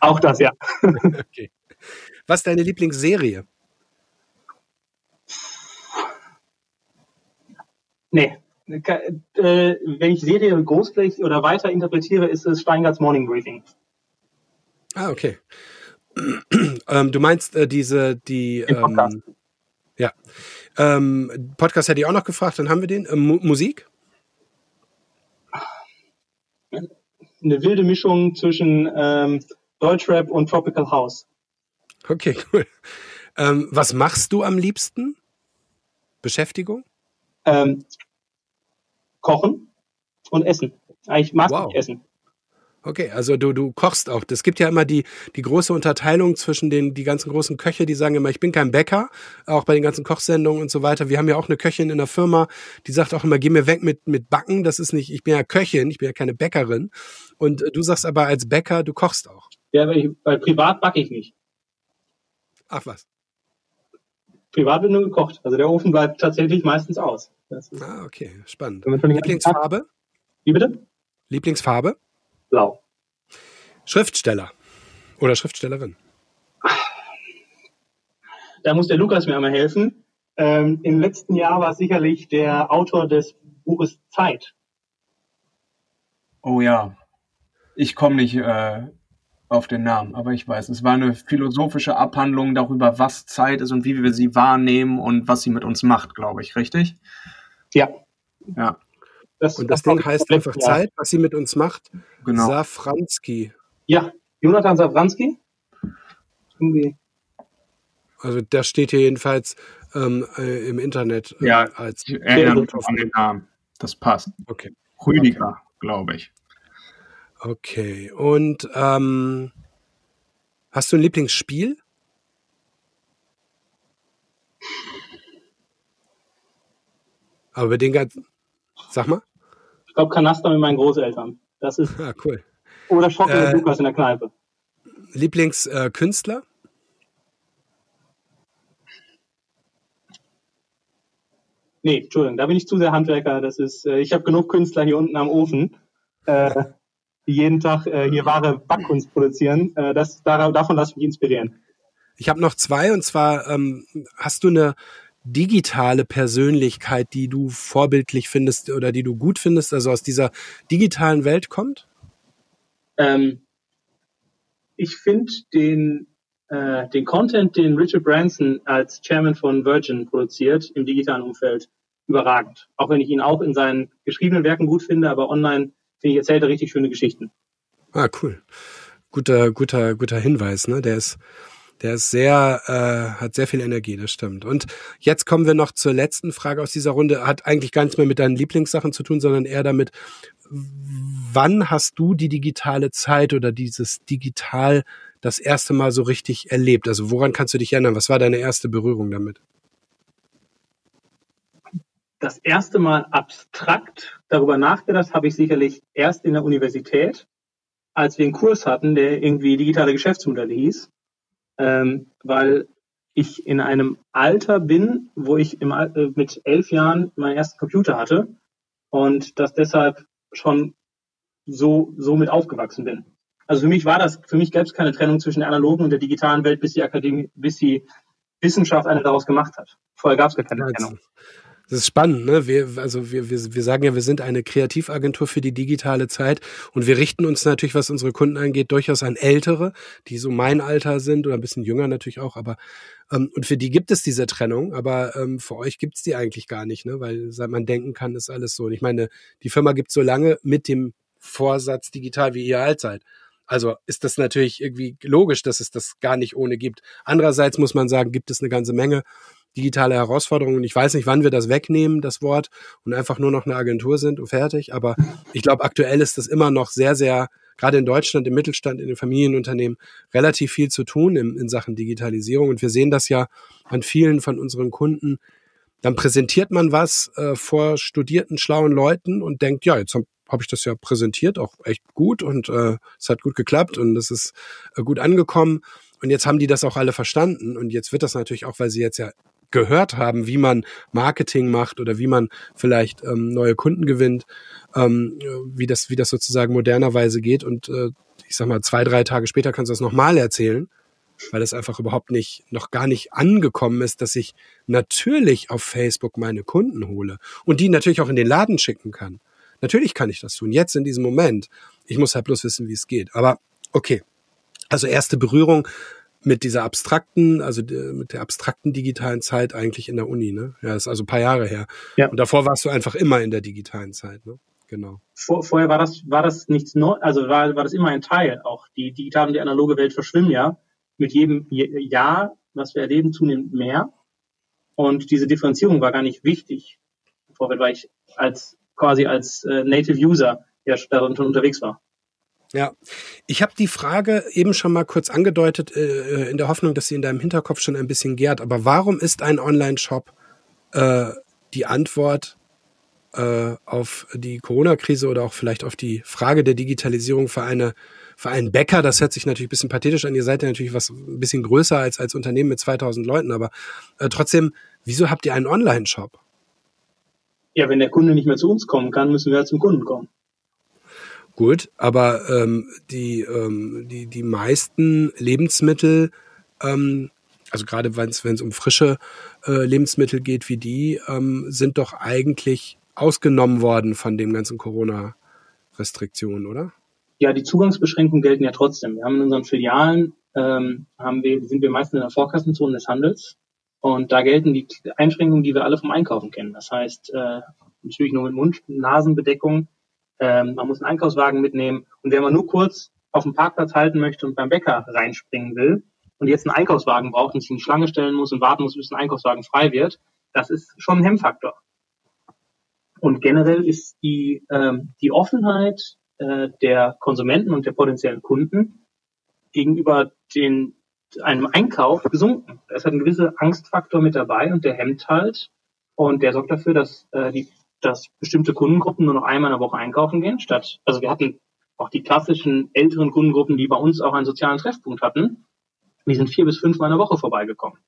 Auch das, ja. okay. Was ist deine Lieblingsserie? Nee. Äh, wenn ich Serie großflächig oder weiter interpretiere, ist es Steingarts Morning Briefing. Ah, okay. ähm, du meinst äh, diese, die. Ähm, ja. Ähm, Podcast hätte ich auch noch gefragt, dann haben wir den. Ähm, Mu Musik? Eine wilde Mischung zwischen ähm, Deutschrap und Tropical House. Okay, cool. Ähm, was machst du am liebsten? Beschäftigung? Ähm, kochen und essen. Ich mag Wow. nicht essen. Okay, also du, du kochst auch. Es gibt ja immer die, die große Unterteilung zwischen den die ganzen großen Köche, die sagen immer, ich bin kein Bäcker, auch bei den ganzen Kochsendungen und so weiter. Wir haben ja auch eine Köchin in der Firma, die sagt auch immer, geh mir weg mit, mit Backen. Das ist nicht, ich bin ja Köchin, ich bin ja keine Bäckerin. Und äh, du sagst aber als Bäcker, du kochst auch. Ja, weil, ich, weil privat backe ich nicht. Ach was. Privat wird nur gekocht. Also der Ofen bleibt tatsächlich meistens aus. Ah, okay, spannend. Lieblingsfarbe? wie bitte? Lieblingsfarbe? Blau. Schriftsteller oder Schriftstellerin. Da muss der Lukas mir einmal helfen. Ähm, Im letzten Jahr war es sicherlich der Autor des Buches Zeit. Oh ja. Ich komme nicht äh, auf den Namen, aber ich weiß, es war eine philosophische Abhandlung darüber, was Zeit ist und wie wir sie wahrnehmen und was sie mit uns macht, glaube ich, richtig? Ja. Ja, Das, Und das Ding heißt einfach Jahr. Zeit, was sie mit uns macht. genau. Safranski. Ja, Jonathan Safranski. Irgendwie. Also das steht hier jedenfalls ähm, äh, im Internet äh, Ja. als Ich erinnere mich an den Namen. Das passt. Okay. Rüdiger, glaube ich. Okay. Und ähm, hast du ein Lieblingsspiel? Aber den ganzen. Sag mal. Ich glaube, Kanaster mit meinen Großeltern. Das ist, Ah, cool. oder Schocken Äh, mit Lukas in der Kneipe. Lieblingskünstler? Äh? Nee, Entschuldigung, da bin ich zu sehr Handwerker. Das ist, äh, ich habe genug Künstler hier unten am Ofen, äh, die jeden Tag äh, hier wahre Backkunst produzieren. Äh, das, da, davon lasse ich mich inspirieren. Ich habe noch zwei und zwar ähm, hast du eine digitale Persönlichkeit, die du vorbildlich findest oder die du gut findest, also aus dieser digitalen Welt kommt? Ähm, ich finde den, äh, den Content, den Richard Branson als Chairman von Virgin produziert im digitalen Umfeld, überragend. Auch wenn ich ihn auch in seinen geschriebenen Werken gut finde, aber online finde ich, erzählt er richtig schöne Geschichten. Ah, cool. Guter, guter, guter Hinweis, ne? Der ist, der ist sehr, äh, hat sehr viel Energie, das stimmt. Und jetzt kommen wir noch zur letzten Frage aus dieser Runde. Hat eigentlich gar nichts mehr mit deinen Lieblingssachen zu tun, sondern eher damit, wann hast du die digitale Zeit oder dieses Digital das erste Mal so richtig erlebt? Also woran kannst du dich erinnern? Was war deine erste Berührung damit? das erste Mal abstrakt darüber nachgedacht habe ich sicherlich erst in der Universität, als wir einen Kurs hatten, der irgendwie digitale Geschäftsmodelle hieß, ähm, weil ich in einem Alter bin, wo ich im, äh, mit elf Jahren meinen ersten Computer hatte und das deshalb schon so, so mit aufgewachsen bin. Also für mich war das, für mich gab es keine Trennung zwischen der analogen und der digitalen Welt, bis die Akademie, bis die Wissenschaft eine daraus gemacht hat. Vorher gab es gar keine Trennung. Das ist spannend, ne? Wir, also wir, wir, wir sagen ja, wir sind eine Kreativagentur für die digitale Zeit und wir richten uns natürlich, was unsere Kunden angeht, durchaus an Ältere, die so mein Alter sind oder ein bisschen jünger natürlich auch, aber ähm, und für die gibt es diese Trennung, aber ähm, für euch gibt es die eigentlich gar nicht, ne? Weil seit man denken kann, ist alles so. Und ich meine, die Firma gibt so lange mit dem Vorsatz digital, wie ihr alt seid. Also ist das natürlich irgendwie logisch, dass es das gar nicht ohne gibt. Andererseits muss man sagen, gibt es eine ganze Menge digitale Herausforderungen. Ich weiß nicht, wann wir das wegnehmen, das Wort, und einfach nur noch eine Agentur sind und fertig. Aber ich glaube, aktuell ist das immer noch sehr, sehr, gerade in Deutschland, im Mittelstand, in den Familienunternehmen, relativ viel zu tun in, in Sachen Digitalisierung. Und wir sehen das ja an vielen von unseren Kunden. Dann präsentiert man was äh, vor studierten, schlauen Leuten und denkt, ja, jetzt habe hab ich das ja präsentiert, auch echt gut und äh, es hat gut geklappt und es ist äh, gut angekommen. Und jetzt haben die das auch alle verstanden. Und jetzt wird das natürlich auch, weil sie jetzt ja gehört haben, wie man Marketing macht oder wie man vielleicht ähm, neue Kunden gewinnt, ähm, wie das, wie das sozusagen modernerweise geht. Und äh, ich sag mal, zwei, drei Tage später kannst du das nochmal erzählen, weil es einfach überhaupt nicht, noch gar nicht angekommen ist, dass ich natürlich auf Facebook meine Kunden hole und die natürlich auch in den Laden schicken kann. Natürlich kann ich das tun, jetzt in diesem Moment. Ich muss halt bloß wissen, wie es geht. Aber okay, also erste Berührung mit dieser abstrakten, also mit der abstrakten digitalen Zeit eigentlich in der Uni, ne? Ja, das ist also ein paar Jahre her. Ja. Und davor warst du einfach immer in der digitalen Zeit, ne? Genau. Vor, vorher war das, war das nichts neu, also war, war das immer ein Teil. Auch die digitale und die analoge Welt verschwimmen ja mit jedem Jahr, was wir erleben, zunehmend mehr. Und diese Differenzierung war gar nicht wichtig. Vorher, weil ich als quasi als äh, Native User ja darin schon unterwegs war. Ja, ich habe die Frage eben schon mal kurz angedeutet, äh, in der Hoffnung, dass sie in deinem Hinterkopf schon ein bisschen gärt. Aber warum ist ein Online-Shop äh, die Antwort äh, auf die Corona-Krise oder auch vielleicht auf die Frage der Digitalisierung für eine für einen Bäcker? Das hört sich natürlich ein bisschen pathetisch an. Ihr seid ja natürlich was ein bisschen größer als als Unternehmen mit 2000 Leuten, aber äh, trotzdem, wieso habt ihr einen Online-Shop? Ja, wenn der Kunde nicht mehr zu uns kommen kann, müssen wir halt zum Kunden kommen. Gut, aber ähm, die, ähm, die, die meisten Lebensmittel, ähm, also gerade wenn es um frische äh, Lebensmittel geht wie die, ähm, sind doch eigentlich ausgenommen worden von dem ganzen Corona-Restriktionen, oder? Ja, die Zugangsbeschränkungen gelten ja trotzdem. Wir haben in unseren Filialen, ähm, haben wir, sind wir meistens in der Vorkassenzone des Handels und da gelten die Einschränkungen, die wir alle vom Einkaufen kennen. Das heißt, äh, natürlich nur mit Mund-Nasenbedeckung, ähm, man muss einen Einkaufswagen mitnehmen. Und wenn man nur kurz auf dem Parkplatz halten möchte und beim Bäcker reinspringen will und jetzt einen Einkaufswagen braucht und sich in die Schlange stellen muss und warten muss, bis ein Einkaufswagen frei wird, das ist schon ein Hemmfaktor. Und generell ist die, ähm, die Offenheit äh, der Konsumenten und der potenziellen Kunden gegenüber den, einem Einkauf gesunken. Da ist halt ein gewisser Angstfaktor mit dabei und der hemmt halt. Und der sorgt dafür, dass äh, die dass bestimmte Kundengruppen nur noch einmal in der Woche einkaufen gehen, statt, also wir hatten auch die klassischen älteren Kundengruppen, die bei uns auch einen sozialen Treffpunkt hatten, die sind vier bis fünfmal in der Woche vorbeigekommen.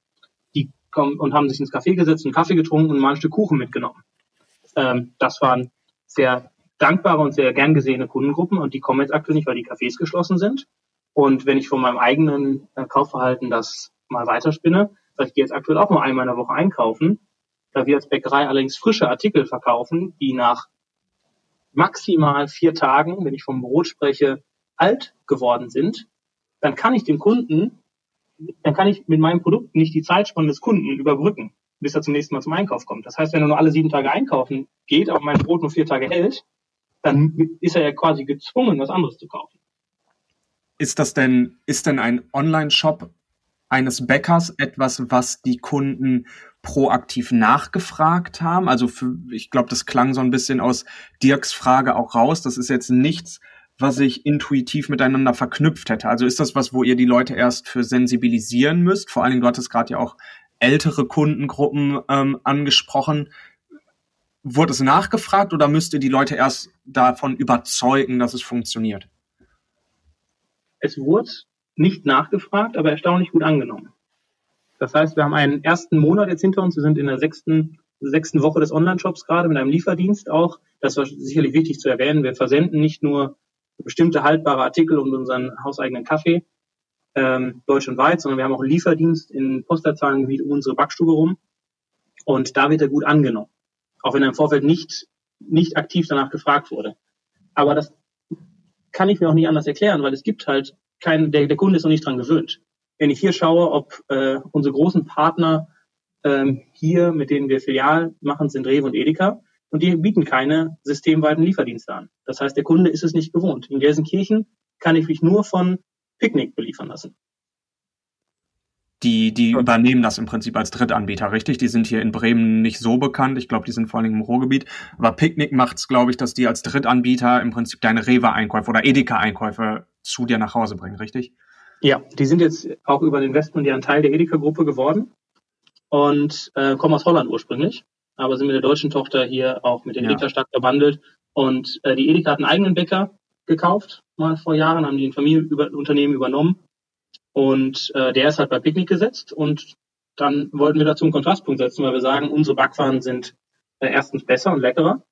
Die kommen und haben sich ins Café gesetzt, einen Kaffee getrunken und mal ein Stück Kuchen mitgenommen. Ähm, das waren sehr dankbare und sehr gern gesehene Kundengruppen und die kommen jetzt aktuell nicht, weil die Cafés geschlossen sind. Und wenn ich von meinem eigenen äh, Kaufverhalten das mal weiterspinne, sage ich gehe jetzt aktuell auch nur einmal in der Woche einkaufen, da wir als Bäckerei allerdings frische Artikel verkaufen, die nach maximal vier Tagen, wenn ich vom Brot spreche, alt geworden sind, dann kann ich dem Kunden, dann kann ich mit meinem Produkt nicht die Zeitspanne des Kunden überbrücken, bis er zum nächsten Mal zum Einkauf kommt. Das heißt, wenn er nur alle sieben Tage einkaufen geht, aber mein Brot nur vier Tage hält, dann ist er ja quasi gezwungen, was anderes zu kaufen. Ist das denn, ist denn ein Online-Shop eines Bäckers etwas, was die Kunden proaktiv nachgefragt haben? Also für, ich glaube, das klang so ein bisschen aus Dirks Frage auch raus. Das ist jetzt nichts, was ich intuitiv miteinander verknüpft hätte. Also ist das was, wo ihr die Leute erst für sensibilisieren müsst? Vor allen Dingen, du hattest gerade ja auch ältere Kundengruppen ähm, angesprochen. Wurde es nachgefragt oder müsst ihr die Leute erst davon überzeugen, dass es funktioniert? Es wurde nicht nachgefragt, aber erstaunlich gut angenommen. Das heißt, wir haben einen ersten Monat jetzt hinter uns. Wir sind in der sechsten, sechsten Woche des Online-Shops gerade mit einem Lieferdienst auch. Das war sicherlich wichtig zu erwähnen. Wir versenden nicht nur bestimmte haltbare Artikel und unseren hauseigenen Kaffee ähm, deutschlandweit, sondern wir haben auch einen Lieferdienst in Postleitzahlengebiet um unsere Backstube rum. Und da wird er gut angenommen. Auch wenn er im Vorfeld nicht, nicht aktiv danach gefragt wurde. Aber das kann ich mir auch nicht anders erklären, weil es gibt halt kein, der, der Kunde ist noch nicht dran gewöhnt. Wenn ich hier schaue, ob äh, unsere großen Partner ähm, hier, mit denen wir Filial machen, sind Rewe und Edeka. Und die bieten keine systemweiten Lieferdienste an. Das heißt, der Kunde ist es nicht gewohnt. In Gelsenkirchen kann ich mich nur von Picknick beliefern lassen. Die, die übernehmen das im Prinzip als Drittanbieter, richtig? Die sind hier in Bremen nicht so bekannt. Ich glaube, die sind vor allem im Ruhrgebiet. Aber Picknick macht es, glaube ich, dass die als Drittanbieter im Prinzip deine Rewe-Einkäufe oder Edeka-Einkäufe zu dir nach Hause bringen, richtig? Ja, die sind jetzt auch über den Investment ja ein Teil der Edeka-Gruppe geworden und äh, kommen aus Holland ursprünglich, aber sind mit der deutschen Tochter hier auch mit den ja. Edeka stark verwandelt. Und äh, die Edeka hat einen eigenen Bäcker gekauft, mal vor Jahren, haben die ein Familienunternehmen übernommen. Und äh, der ist halt bei Picknick gesetzt und dann wollten wir dazu einen Kontrastpunkt setzen, weil wir sagen, unsere Backwaren sind äh, erstens besser und leckerer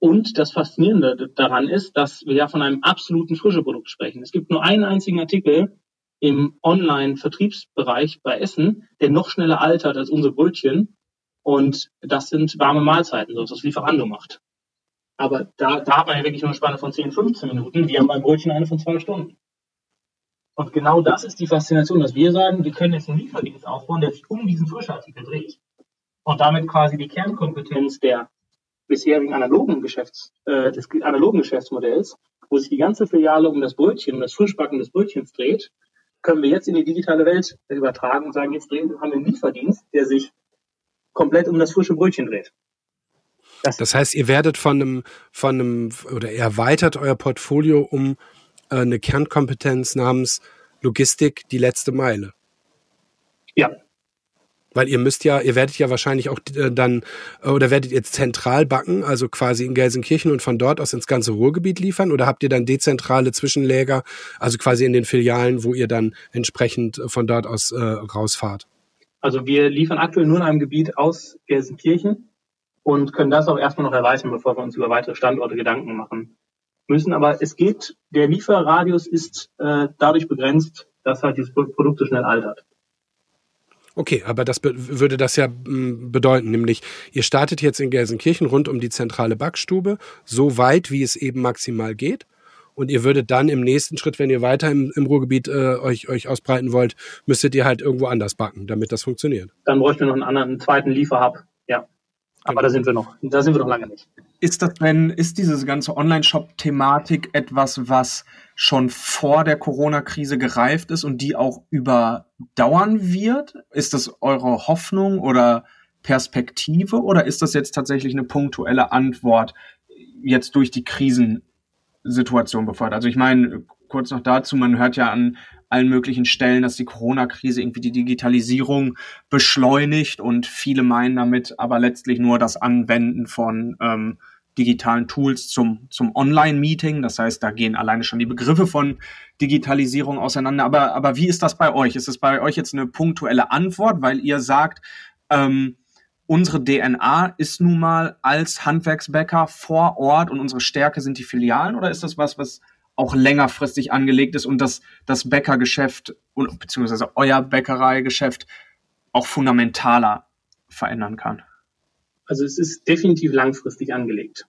und das Faszinierende daran ist, dass wir ja von einem absoluten Frischeprodukt sprechen. Es gibt nur einen einzigen Artikel im Online-Vertriebsbereich bei Essen, der noch schneller altert als unsere Brötchen. Und das sind warme Mahlzeiten, so was Lieferando macht. Aber da, da hat man ja wirklich nur eine Spanne von 10, 15 Minuten. Wir haben beim Brötchen eine von zwei Stunden. Und genau das ist die Faszination, dass wir sagen, wir können jetzt einen Lieferdienst aufbauen, der sich um diesen Frischartikel dreht. Und damit quasi die Kernkompetenz der bisherigen analogen Geschäfts, äh, des analogen Geschäftsmodells, wo sich die ganze Filiale um das Brötchen, um das Frischbacken des Brötchens dreht, können wir jetzt in die digitale Welt übertragen und sagen, jetzt drehen, haben wir einen Lieferdienst, der sich komplett um das frische Brötchen dreht. Das, das heißt, ihr werdet von einem, von einem, oder ihr erweitert euer Portfolio um äh, eine Kernkompetenz namens Logistik, die letzte Meile. Ja, weil ihr müsst ja, ihr werdet ja wahrscheinlich auch äh, dann, äh, oder werdet ihr zentral backen, also quasi in Gelsenkirchen und von dort aus ins ganze Ruhrgebiet liefern? Oder habt ihr dann dezentrale Zwischenläger, also quasi in den Filialen, wo ihr dann entsprechend von dort aus äh, rausfahrt? Also wir liefern aktuell nur in einem Gebiet aus Gelsenkirchen und können das auch erstmal noch erweitern, bevor wir uns über weitere Standorte Gedanken machen müssen. Aber es geht, der Lieferradius ist äh, dadurch begrenzt, dass halt dieses Produkt so schnell altert. Okay, aber das würde das ja mm, bedeuten, nämlich ihr startet jetzt in Gelsenkirchen rund um die zentrale Backstube, so weit, wie es eben maximal geht. Und ihr würdet dann im nächsten Schritt, wenn ihr weiter im, im Ruhrgebiet äh, euch, euch ausbreiten wollt, müsstet ihr halt irgendwo anders backen, damit das funktioniert. Dann bräuchten wir noch einen anderen, einen zweiten Lieferhub. Ja. Aber genau. da sind wir noch. Da sind wir noch lange nicht. Ist das denn, ist diese ganze Online-Shop-Thematik etwas, was schon vor der Corona-Krise gereift ist und die auch überdauern wird? Ist das eure Hoffnung oder Perspektive oder ist das jetzt tatsächlich eine punktuelle Antwort jetzt durch die Krisensituation befördert? Also ich meine, kurz noch dazu, man hört ja an allen möglichen Stellen, dass die Corona-Krise irgendwie die Digitalisierung beschleunigt und viele meinen damit aber letztlich nur das Anwenden von ähm, digitalen Tools zum, zum Online-Meeting. Das heißt, da gehen alleine schon die Begriffe von Digitalisierung auseinander. Aber, aber wie ist das bei euch? Ist es bei euch jetzt eine punktuelle Antwort, weil ihr sagt, ähm, unsere DNA ist nun mal als Handwerksbäcker vor Ort und unsere Stärke sind die Filialen? Oder ist das was, was auch längerfristig angelegt ist und das, das Bäckergeschäft beziehungsweise euer Bäckereigeschäft auch fundamentaler verändern kann? Also es ist definitiv langfristig angelegt.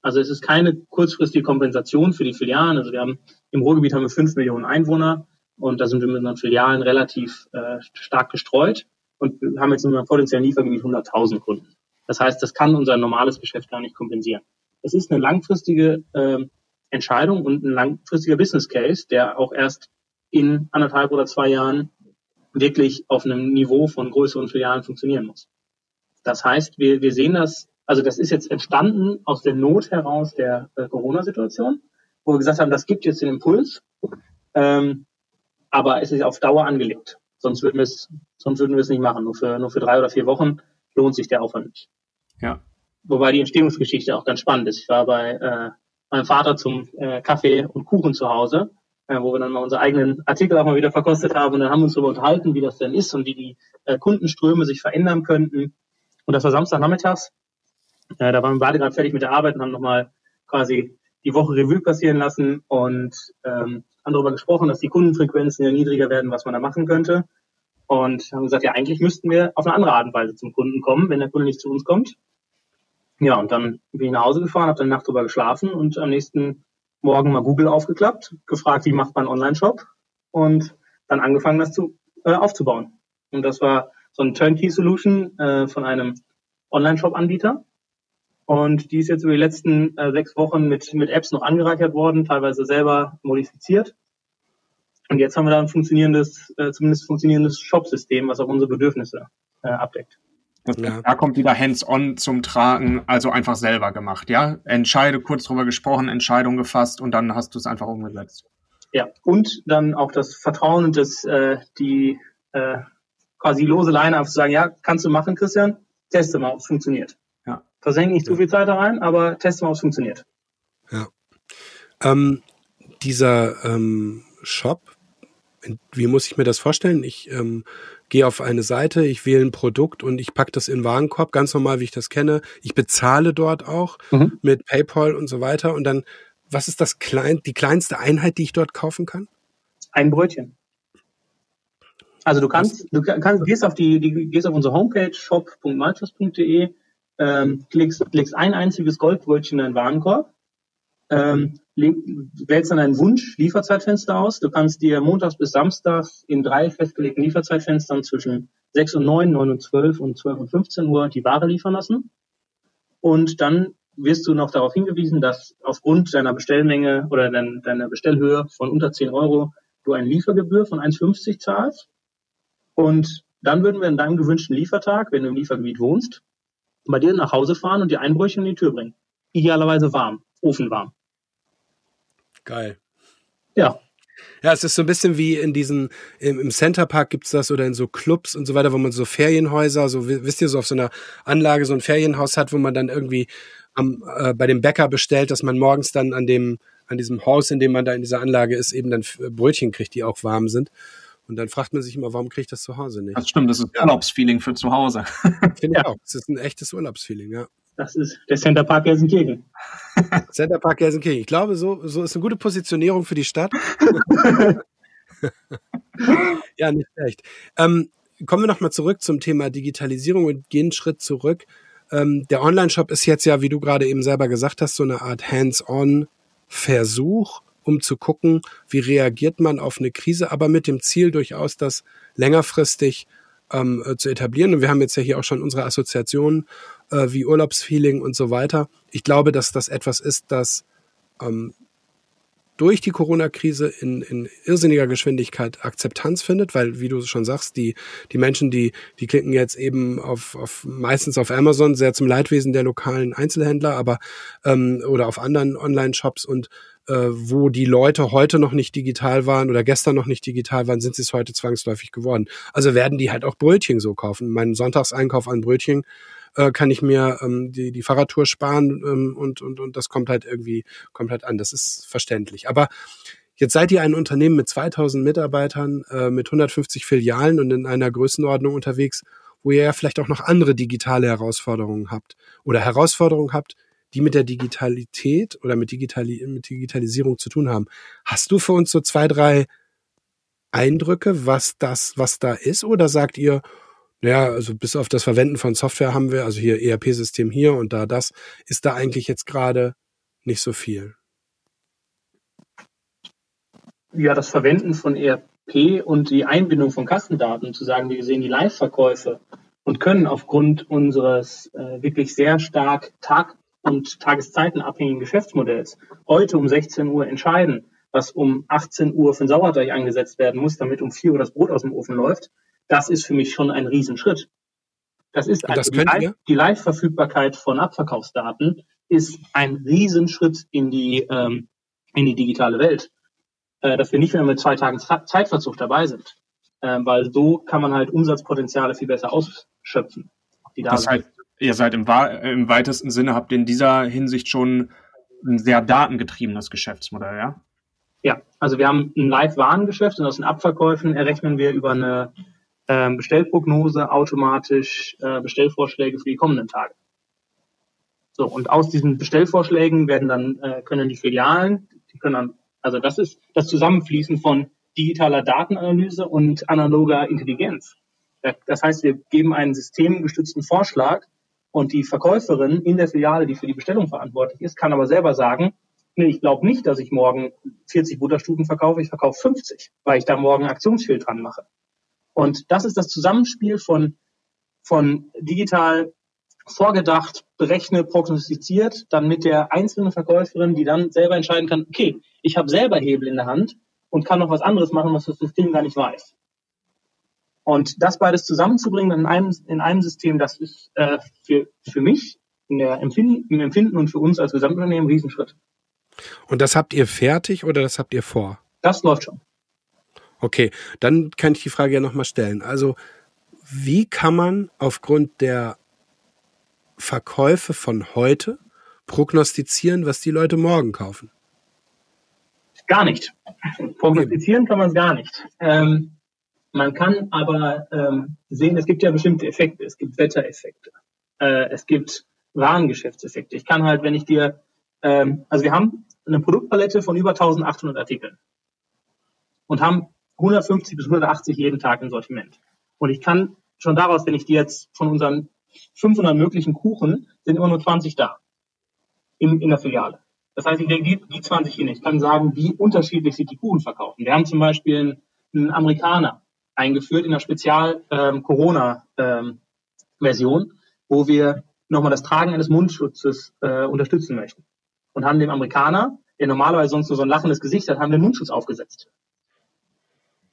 Also es ist keine kurzfristige Kompensation für die Filialen. Also wir haben im Ruhrgebiet haben wir fünf Millionen Einwohner und da sind wir mit unseren Filialen relativ äh, stark gestreut und haben jetzt in unserem potenziellen Liefergebiet 100.000 Kunden. Das heißt, das kann unser normales Geschäft gar nicht kompensieren. Es ist eine langfristige äh, Entscheidung und ein langfristiger Business Case, der auch erst in anderthalb oder zwei Jahren wirklich auf einem Niveau von größeren Filialen funktionieren muss. Das heißt, wir, wir sehen das, also das ist jetzt entstanden aus der Not heraus der äh, Corona-Situation, wo wir gesagt haben, das gibt jetzt den Impuls, ähm, aber es ist auf Dauer angelegt. Sonst würden wir es, sonst würden wir es nicht machen. Nur für, nur für drei oder vier Wochen lohnt sich der Aufwand nicht. Ja. Wobei die Entstehungsgeschichte auch ganz spannend ist. Ich war bei äh, meinem Vater zum äh, Kaffee und Kuchen zu Hause, äh, wo wir dann mal unsere eigenen Artikel auch mal wieder verkostet haben und dann haben wir uns darüber unterhalten, wie das denn ist und wie die äh, Kundenströme sich verändern könnten. Und das war Samstagnachmittags. Äh, da waren wir beide gerade fertig mit der Arbeit und haben nochmal quasi die Woche Revue passieren lassen und ähm, haben darüber gesprochen, dass die Kundenfrequenzen ja niedriger werden, was man da machen könnte. Und haben gesagt, ja, eigentlich müssten wir auf eine andere Art und Weise zum Kunden kommen, wenn der Kunde nicht zu uns kommt. Ja, und dann bin ich nach Hause gefahren, habe dann Nacht drüber geschlafen und am nächsten Morgen mal Google aufgeklappt, gefragt, wie macht man einen Online-Shop und dann angefangen, das zu, äh, aufzubauen. Und das war so eine Turnkey-Solution äh, von einem Online-Shop-Anbieter. Und die ist jetzt über die letzten äh, sechs Wochen mit, mit Apps noch angereichert worden, teilweise selber modifiziert. Und jetzt haben wir da ein funktionierendes, äh, zumindest funktionierendes Shop-System, was auch unsere Bedürfnisse äh, abdeckt. Ja. Da kommt wieder hands-on zum Tragen, also einfach selber gemacht, ja? Entscheide, kurz drüber gesprochen, Entscheidung gefasst und dann hast du es einfach umgesetzt. Ja, und dann auch das Vertrauen und das, äh, die äh, quasi lose Leine auf zu sagen, ja, kannst du machen, Christian, teste mal, ob es funktioniert. Ja. Versenke nicht ja. zu viel Zeit da rein, aber teste mal, ob es funktioniert. Ja. Ähm, dieser ähm, Shop, wie muss ich mir das vorstellen? Ich ähm, gehe auf eine Seite, ich wähle ein Produkt und ich packe das in den Warenkorb, ganz normal, wie ich das kenne. Ich bezahle dort auch mhm. mit PayPal und so weiter. Und dann, was ist das klein, die kleinste Einheit, die ich dort kaufen kann? Ein Brötchen. Also du kannst, du kannst, gehst auf die, die gehst auf unsere Homepage shop.malchus.de, ähm, klickst, klickst ein einziges Goldbrötchen in deinen Warenkorb, ähm, wählst dann einen Wunsch Lieferzeitfenster aus. Du kannst dir montags bis samstags in drei festgelegten Lieferzeitfenstern zwischen 6 und 9, 9 und 12 und 12 und 15 Uhr die Ware liefern lassen. Und dann wirst du noch darauf hingewiesen, dass aufgrund deiner Bestellmenge oder deiner Bestellhöhe von unter 10 Euro du eine Liefergebühr von 1,50 zahlst. Und dann würden wir in deinem gewünschten Liefertag, wenn du im Liefergebiet wohnst, bei dir nach Hause fahren und dir Einbrüche in die Tür bringen. Idealerweise warm, ofenwarm. Geil. Ja. Ja, es ist so ein bisschen wie in diesen, im, im Centerpark gibt's das oder in so Clubs und so weiter, wo man so Ferienhäuser, so wisst ihr, so auf so einer Anlage so ein Ferienhaus hat, wo man dann irgendwie am, äh, bei dem Bäcker bestellt, dass man morgens dann an dem, an diesem Haus, in dem man da in dieser Anlage ist, eben dann Brötchen kriegt, die auch warm sind. Und dann fragt man sich immer, warum kriege ich das zu Hause nicht? Das stimmt, das ist ein Urlaubsfeeling für zu Hause. Finde ich auch. Das ist ein echtes Urlaubsfeeling, ja. Das ist der Center Park Gelsenkirchen. Center Park Gelsenkirchen. Ich glaube, so, so ist eine gute Positionierung für die Stadt. ja, nicht schlecht. Ähm, kommen wir nochmal zurück zum Thema Digitalisierung und gehen einen Schritt zurück. Ähm, der Online-Shop ist jetzt ja, wie du gerade eben selber gesagt hast, so eine Art Hands-on-Versuch, um zu gucken, wie reagiert man auf eine Krise, aber mit dem Ziel durchaus, das längerfristig ähm, äh, zu etablieren. Und wir haben jetzt ja hier auch schon unsere Assoziationen äh, wie Urlaubsfeeling und so weiter. Ich glaube, dass das etwas ist, das ähm, durch die Corona-Krise in, in irrsinniger Geschwindigkeit Akzeptanz findet, weil, wie du schon sagst, die, die Menschen, die, die klicken jetzt eben auf, auf meistens auf Amazon, sehr zum Leidwesen der lokalen Einzelhändler, aber ähm, oder auf anderen Online-Shops und äh, wo die Leute heute noch nicht digital waren oder gestern noch nicht digital waren, sind sie es heute zwangsläufig geworden. Also werden die halt auch Brötchen so kaufen. Mein Sonntagseinkauf an Brötchen äh, kann ich mir ähm, die, die Fahrradtour sparen ähm, und, und, und das kommt halt irgendwie, kommt halt an. Das ist verständlich. Aber Jetzt seid ihr ein Unternehmen mit 2000 Mitarbeitern, äh, mit 150 Filialen und in einer Größenordnung unterwegs, wo ihr ja vielleicht auch noch andere digitale Herausforderungen habt oder Herausforderungen habt, die mit der Digitalität oder mit, Digitali mit Digitalisierung zu tun haben. Hast du für uns so zwei, drei Eindrücke, was das, was da ist? Oder sagt ihr, naja, also bis auf das Verwenden von Software haben wir, also hier ERP-System hier und da das, ist da eigentlich jetzt gerade nicht so viel. Ja, das Verwenden von ERP und die Einbindung von Kassendaten, zu sagen, wir sehen die Live-Verkäufe und können aufgrund unseres äh, wirklich sehr stark Tag- und tageszeitenabhängigen Geschäftsmodells heute um 16 Uhr entscheiden, was um 18 Uhr für ein Sauerteig eingesetzt werden muss, damit um 4 Uhr das Brot aus dem Ofen läuft, das ist für mich schon ein Riesenschritt. Das ist also die, Live, die Live-Verfügbarkeit von Abverkaufsdaten ist ein Riesenschritt in die, ähm, in die digitale Welt. Äh, dass wir nicht mehr mit zwei Tagen Zeitverzug dabei sind. Äh, weil so kann man halt Umsatzpotenziale viel besser ausschöpfen. das heißt, ihr seid im, im weitesten Sinne, habt in dieser Hinsicht schon ein sehr datengetriebenes Geschäftsmodell, ja? Ja, also wir haben ein Live-Warengeschäft und aus den Abverkäufen errechnen wir über eine äh, Bestellprognose automatisch äh, Bestellvorschläge für die kommenden Tage. So, und aus diesen Bestellvorschlägen werden dann, äh, können die Filialen, die können dann, also das ist das Zusammenfließen von digitaler Datenanalyse und analoger Intelligenz. Das heißt, wir geben einen systemgestützten Vorschlag und die Verkäuferin in der Filiale, die für die Bestellung verantwortlich ist, kann aber selber sagen, nee, ich glaube nicht, dass ich morgen 40 Butterstufen verkaufe, ich verkaufe 50, weil ich da morgen dran mache. Und das ist das Zusammenspiel von, von digital vorgedacht, berechne, prognostiziert, dann mit der einzelnen Verkäuferin, die dann selber entscheiden kann, okay, ich habe selber Hebel in der Hand und kann noch was anderes machen, was das System gar nicht weiß. Und das beides zusammenzubringen in einem, in einem System, das ist äh, für, für mich in der Empfinden, im Empfinden und für uns als Gesamtunternehmen ein Riesenschritt. Und das habt ihr fertig oder das habt ihr vor? Das läuft schon. Okay, dann kann ich die Frage ja nochmal stellen. Also, wie kann man aufgrund der Verkäufe von heute prognostizieren, was die Leute morgen kaufen? Gar nicht. Prognostizieren kann man es gar nicht. Ähm, man kann aber ähm, sehen, es gibt ja bestimmte Effekte. Es gibt Wettereffekte. Äh, es gibt Warengeschäftseffekte. Ich kann halt, wenn ich dir, ähm, also wir haben eine Produktpalette von über 1800 Artikeln und haben 150 bis 180 jeden Tag im Sortiment. Und ich kann schon daraus, wenn ich dir jetzt von unseren 500 möglichen Kuchen, sind immer nur 20 da. In, in der Filiale. Das heißt, ich lege die, die 20 hin. Ich kann sagen, wie unterschiedlich sich die Kuchen verkaufen. Wir haben zum Beispiel einen Amerikaner eingeführt in einer Spezial-Corona-Version, ähm, ähm, wo wir nochmal das Tragen eines Mundschutzes äh, unterstützen möchten. Und haben dem Amerikaner, der normalerweise sonst nur so ein lachendes Gesicht hat, haben den Mundschutz aufgesetzt.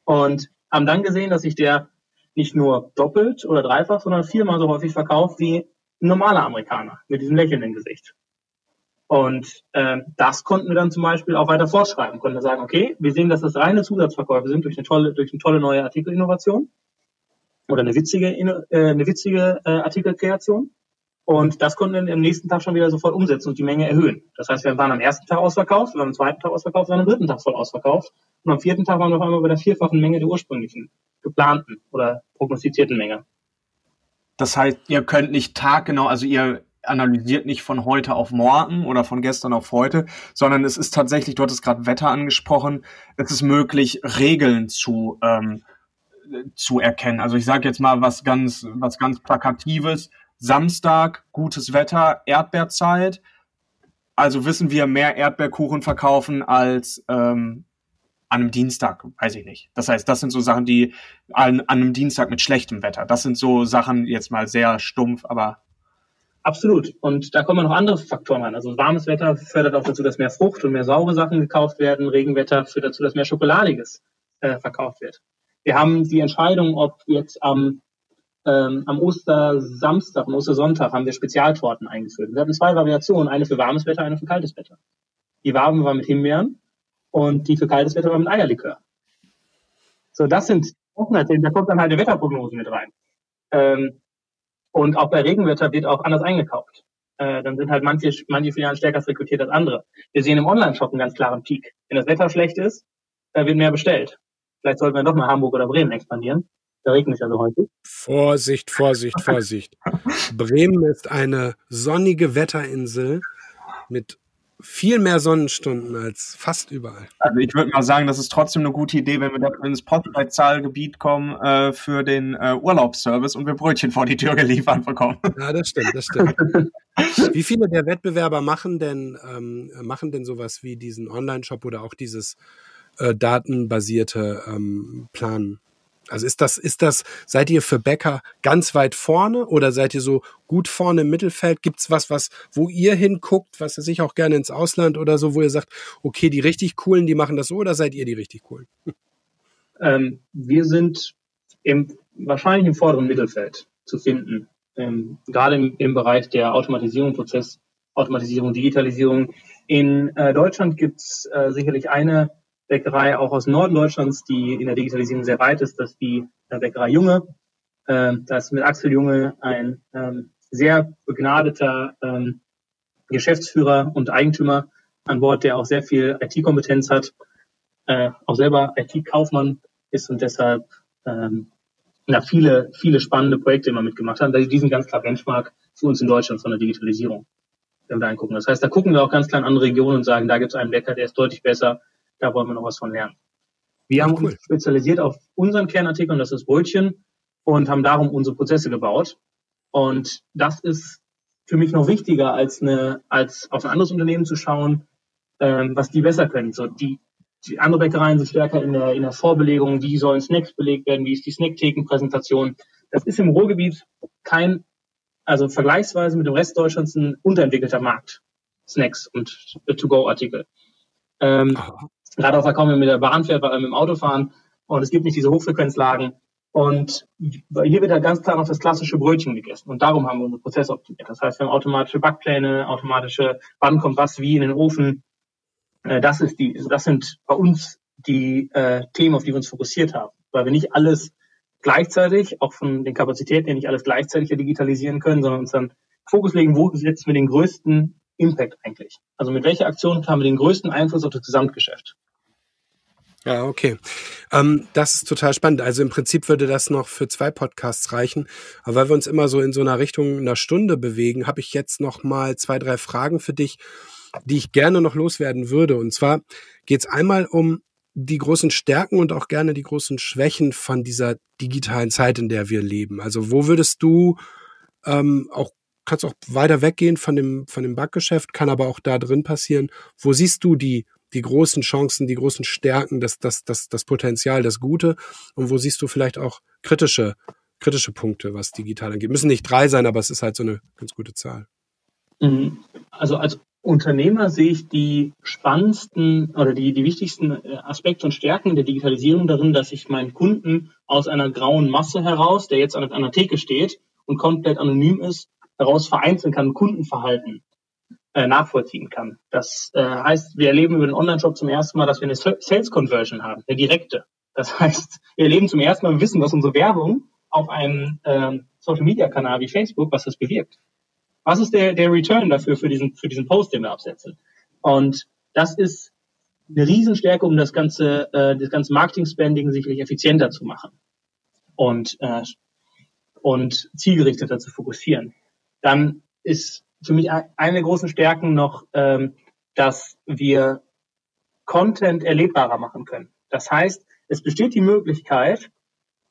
Und haben dann gesehen, dass sich der nicht nur doppelt oder dreifach, sondern viermal so häufig verkauft wie ein normaler Amerikaner mit diesem lächelnden Gesicht. Und äh, das konnten wir dann zum Beispiel auch weiter fortschreiben. Konnten wir sagen, okay, wir sehen, dass das reine Zusatzverkäufe sind durch eine tolle, durch eine tolle neue Artikelinnovation oder eine witzige, äh, eine witzige äh, Artikelkreation. Und das konnten wir am nächsten Tag schon wieder sofort umsetzen und die Menge erhöhen. Das heißt, wir waren am ersten Tag ausverkauft, wir waren am zweiten Tag ausverkauft, wir waren am dritten Tag voll ausverkauft. Und am vierten Tag waren wir auf einmal bei der vierfachen Menge der ursprünglichen geplanten oder prognostizierten Menge. Das heißt, ihr könnt nicht taggenau, also ihr analysiert nicht von heute auf morgen oder von gestern auf heute, sondern es ist tatsächlich, du hattest gerade Wetter angesprochen, es ist möglich, Regeln zu, ähm, zu erkennen. Also ich sage jetzt mal was ganz, was ganz Plakatives. Samstag, gutes Wetter, Erdbeerzeit. Also wissen wir mehr Erdbeerkuchen verkaufen als ähm, an einem Dienstag, weiß ich nicht. Das heißt, das sind so Sachen, die an, an einem Dienstag mit schlechtem Wetter. Das sind so Sachen jetzt mal sehr stumpf, aber Absolut. Und da kommen noch andere Faktoren rein. Also warmes Wetter fördert auch dazu, dass mehr Frucht und mehr saure Sachen gekauft werden. Regenwetter führt dazu, dass mehr Schokoladiges äh, verkauft wird. Wir haben die Entscheidung, ob jetzt am, ähm, am Ostersamstag und Ostersonntag haben wir Spezialtorten eingeführt. Wir hatten zwei Variationen, eine für warmes Wetter, eine für kaltes Wetter. Die warme war mit Himbeeren und die für kaltes Wetter war mit Eierlikör. So, das sind da kommt dann halt eine Wetterprognose mit rein. Ähm, und auch bei Regenwetter wird auch anders eingekauft. Äh, dann sind halt manche, manche Filialen stärker rekrutiert als andere. Wir sehen im Online-Shop einen ganz klaren Peak. Wenn das Wetter schlecht ist, da wird mehr bestellt. Vielleicht sollten wir doch mal Hamburg oder Bremen expandieren. Da regnet es ja so häufig. Vorsicht, Vorsicht, Vorsicht. Bremen ist eine sonnige Wetterinsel mit viel mehr Sonnenstunden als fast überall. Also ich würde mal sagen, das ist trotzdem eine gute Idee, wenn wir da ins Postleitzahlgebiet kommen äh, für den äh, Urlaubsservice und wir Brötchen vor die Tür geliefert bekommen. Ja, das stimmt, das stimmt. wie viele der Wettbewerber machen denn ähm, machen denn sowas wie diesen Online-Shop oder auch dieses äh, datenbasierte ähm, Planen? Also ist das, ist das, seid ihr für Bäcker ganz weit vorne oder seid ihr so gut vorne im Mittelfeld? Gibt's was, was, wo ihr hinguckt, was sich auch gerne ins Ausland oder so, wo ihr sagt, okay, die richtig coolen, die machen das so oder seid ihr die richtig coolen? Ähm, wir sind im, wahrscheinlich im vorderen Mittelfeld zu finden. Ähm, gerade im, im Bereich der Automatisierung, Prozessautomatisierung, Digitalisierung. In äh, Deutschland gibt's äh, sicherlich eine Bäckerei auch aus Norden Deutschlands, die in der Digitalisierung sehr weit ist, dass die äh, Bäckerei Junge. Äh, da ist mit Axel Junge ein ähm, sehr begnadeter ähm, Geschäftsführer und Eigentümer an Bord, der auch sehr viel IT-Kompetenz hat, äh, auch selber IT-Kaufmann ist und deshalb ähm, ja, viele, viele spannende Projekte immer mitgemacht hat. Die sind ganz klar Benchmark für uns in Deutschland von der Digitalisierung, wenn wir da angucken. Das heißt, da gucken wir auch ganz klar in andere Regionen und sagen, da gibt es einen Bäcker, der ist deutlich besser, da wollen wir noch was von lernen. Wir haben cool. uns spezialisiert auf unseren Kernartikel, und das ist Brötchen, und haben darum unsere Prozesse gebaut. Und das ist für mich noch wichtiger, als, eine, als auf ein anderes Unternehmen zu schauen, ähm, was die besser können. So die, die andere Bäckereien sind stärker in der, in der Vorbelegung, wie sollen Snacks belegt werden, wie ist die Snackthekenpräsentation. Das ist im Ruhrgebiet kein, also vergleichsweise mit dem Rest Deutschlands ein unterentwickelter Markt. Snacks und To-Go-Artikel. Ähm, gerade auch man mit der Bahn fährt, weil wir mit dem Auto fahren und es gibt nicht diese Hochfrequenzlagen. Und hier wird halt ganz klar noch das klassische Brötchen gegessen. Und darum haben wir unsere Prozesse optimiert. Das heißt, wir haben automatische Backpläne, automatische, wann kommt was wie in den Ofen. Äh, das ist die, das sind bei uns die äh, Themen, auf die wir uns fokussiert haben. Weil wir nicht alles gleichzeitig, auch von den Kapazitäten nicht alles gleichzeitig digitalisieren können, sondern uns dann Fokus legen, wo setzen wir den größten Impact eigentlich? Also mit welcher Aktion haben wir den größten Einfluss auf das Gesamtgeschäft? Ja, okay. Ähm, das ist total spannend. Also im Prinzip würde das noch für zwei Podcasts reichen. Aber weil wir uns immer so in so einer Richtung einer Stunde bewegen, habe ich jetzt noch mal zwei, drei Fragen für dich, die ich gerne noch loswerden würde. Und zwar geht es einmal um die großen Stärken und auch gerne die großen Schwächen von dieser digitalen Zeit, in der wir leben. Also wo würdest du ähm, auch kannst auch weiter weggehen von dem, von dem Backgeschäft, kann aber auch da drin passieren. Wo siehst du die, die großen Chancen, die großen Stärken, das, das, das, das Potenzial, das Gute? Und wo siehst du vielleicht auch kritische, kritische Punkte, was digital angeht? Müssen nicht drei sein, aber es ist halt so eine ganz gute Zahl. Mhm. Also als Unternehmer sehe ich die spannendsten oder die, die wichtigsten äh, Aspekte und Stärken der Digitalisierung darin, dass ich meinen Kunden aus einer grauen Masse heraus, der jetzt an einer Theke steht und komplett anonym ist, heraus vereinzeln kann, Kundenverhalten äh, nachvollziehen kann. Das äh, heißt, wir erleben über den Online-Shop zum ersten Mal, dass wir eine Sales Conversion haben, eine direkte. Das heißt, wir erleben zum ersten Mal, wir wissen, was unsere Werbung auf einem äh, Social-Media-Kanal wie Facebook, was das bewirkt. Was ist der, der Return dafür für diesen, für diesen Post, den wir absetzen? Und das ist eine Riesenstärke, um das ganze, äh, das ganze Marketing-Spending sicherlich effizienter zu machen und, äh, und zielgerichteter zu fokussieren. Dann ist für mich eine der großen Stärken noch, ähm, dass wir Content erlebbarer machen können. Das heißt, es besteht die Möglichkeit,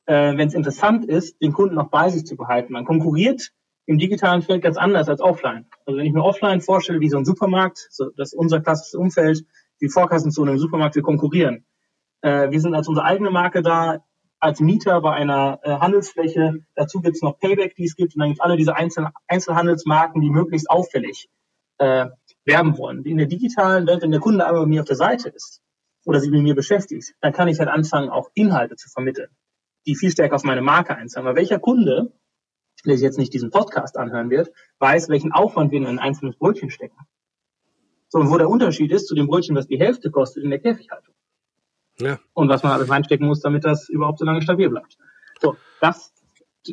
äh, wenn es interessant ist, den Kunden noch bei sich zu behalten. Man konkurriert im digitalen Feld ganz anders als offline. Also wenn ich mir offline vorstelle, wie so ein Supermarkt, so, das ist unser klassisches Umfeld, die Vorkassenzone im Supermarkt, wir konkurrieren. Äh, wir sind als unsere eigene Marke da, als Mieter bei einer äh, Handelsfläche. Dazu gibt es noch Payback, die es gibt, und dann gibt es alle diese Einzel Einzelhandelsmarken, die möglichst auffällig äh, werben wollen. In der digitalen Welt, wenn der Kunde einmal bei mir auf der Seite ist oder sich mit mir beschäftigt, dann kann ich halt anfangen, auch Inhalte zu vermitteln, die viel stärker auf meine Marke einzahlen. Weil welcher Kunde der sich jetzt nicht diesen Podcast anhören wird, weiß, welchen Aufwand wir in ein einzelnes Brötchen stecken. So, und wo der Unterschied ist zu dem Brötchen, was die Hälfte kostet in der Käfighaltung. Ja. Und was man alles reinstecken muss, damit das überhaupt so lange stabil bleibt. So, das,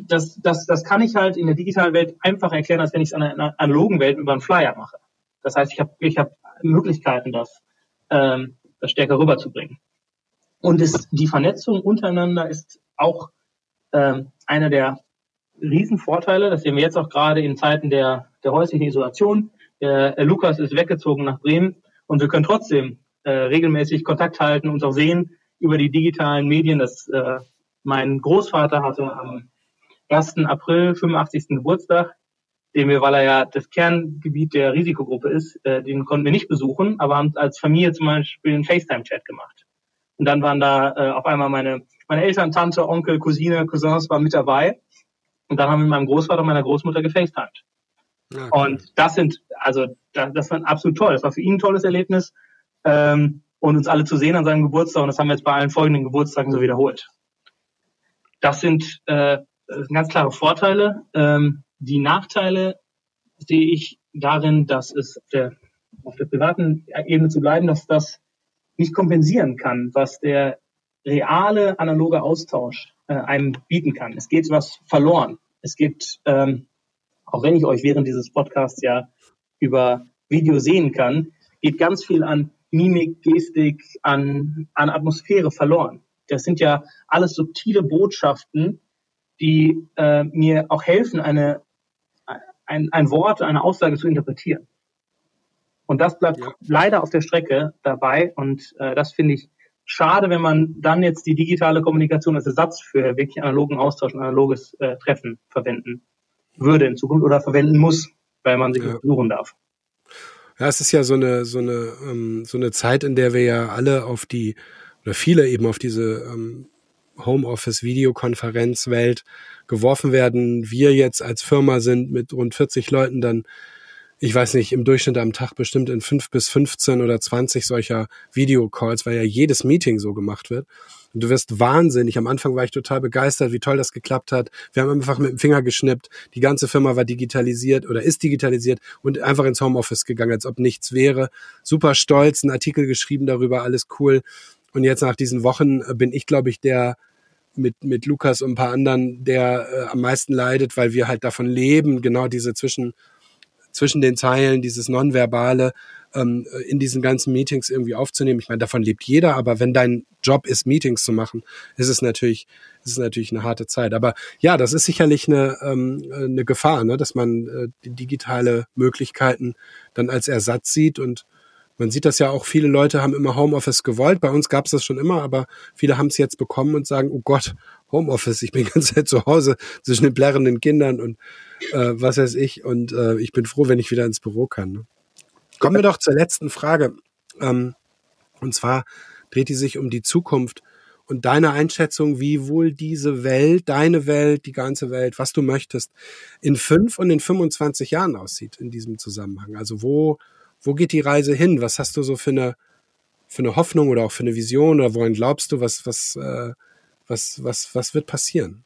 das, das, das kann ich halt in der digitalen Welt einfach erklären, als wenn ich es in einer analogen Welt über einen Flyer mache. Das heißt, ich habe ich hab Möglichkeiten, das, ähm, das stärker rüberzubringen. Und ist, die Vernetzung untereinander ist auch ähm, einer der Riesenvorteile. Das sehen wir jetzt auch gerade in Zeiten der, der häuslichen Isolation. Der, Lukas ist weggezogen nach Bremen und wir können trotzdem äh, regelmäßig Kontakt halten und auch sehen über die digitalen Medien, dass äh, mein Großvater hatte am 1. April 85. Geburtstag, den wir, weil er ja das Kerngebiet der Risikogruppe ist, äh, den konnten wir nicht besuchen, aber haben als Familie zum Beispiel einen FaceTime-Chat gemacht. Und dann waren da äh, auf einmal meine, meine Eltern, Tante, Onkel, Cousine, Cousins waren mit dabei. Und dann haben wir mit meinem Großvater und meiner Großmutter gefacetimed. Cool. Und das sind, also das, das war absolut toll. Das war für ihn ein tolles Erlebnis. Ähm, und uns alle zu sehen an seinem Geburtstag. Und das haben wir jetzt bei allen folgenden Geburtstagen so wiederholt. Das sind, äh, ganz klare Vorteile. Ähm, die Nachteile sehe ich darin, dass es auf der, auf der privaten Ebene zu bleiben, dass das nicht kompensieren kann, was der reale analoge Austausch äh, einem bieten kann. Es geht was verloren. Es gibt, ähm, auch wenn ich euch während dieses Podcasts ja über Video sehen kann, geht ganz viel an Mimik, Gestik, an, an Atmosphäre verloren. Das sind ja alles subtile Botschaften, die äh, mir auch helfen, eine, ein, ein Wort, eine Aussage zu interpretieren. Und das bleibt ja. leider auf der Strecke dabei. Und äh, das finde ich schade, wenn man dann jetzt die digitale Kommunikation als Ersatz für wirklich analogen Austausch und analoges äh, Treffen verwenden würde in Zukunft oder verwenden muss, weil man sich ja. besuchen darf. Ja, es ist ja so eine so eine ähm, so eine Zeit, in der wir ja alle auf die oder viele eben auf diese ähm, Homeoffice Videokonferenzwelt geworfen werden. Wir jetzt als Firma sind mit rund 40 Leuten dann ich weiß nicht, im Durchschnitt am Tag bestimmt in fünf bis 15 oder 20 solcher Videocalls, weil ja jedes Meeting so gemacht wird. Und du wirst wahnsinnig. Am Anfang war ich total begeistert, wie toll das geklappt hat. Wir haben einfach mit dem Finger geschnippt. Die ganze Firma war digitalisiert oder ist digitalisiert und einfach ins Homeoffice gegangen, als ob nichts wäre. Super stolz, einen Artikel geschrieben darüber, alles cool. Und jetzt nach diesen Wochen bin ich, glaube ich, der mit, mit Lukas und ein paar anderen, der äh, am meisten leidet, weil wir halt davon leben, genau diese zwischen zwischen den Zeilen, dieses Nonverbale ähm, in diesen ganzen Meetings irgendwie aufzunehmen. Ich meine, davon lebt jeder, aber wenn dein Job ist, Meetings zu machen, ist es natürlich, ist es natürlich eine harte Zeit. Aber ja, das ist sicherlich eine, ähm, eine Gefahr, ne? dass man äh, digitale Möglichkeiten dann als Ersatz sieht und man sieht das ja auch, viele Leute haben immer Homeoffice gewollt. Bei uns gab es das schon immer, aber viele haben es jetzt bekommen und sagen, oh Gott, Homeoffice, ich bin die ganze Zeit zu Hause zwischen den plärrenden Kindern und äh, was weiß ich. Und äh, ich bin froh, wenn ich wieder ins Büro kann. Ne? Kommen wir doch zur letzten Frage. Ähm, und zwar dreht die sich um die Zukunft und deine Einschätzung, wie wohl diese Welt, deine Welt, die ganze Welt, was du möchtest, in fünf und in 25 Jahren aussieht in diesem Zusammenhang. Also wo, wo geht die Reise hin? Was hast du so für eine, für eine Hoffnung oder auch für eine Vision oder wohin glaubst du, was, was, äh, was, was, was wird passieren?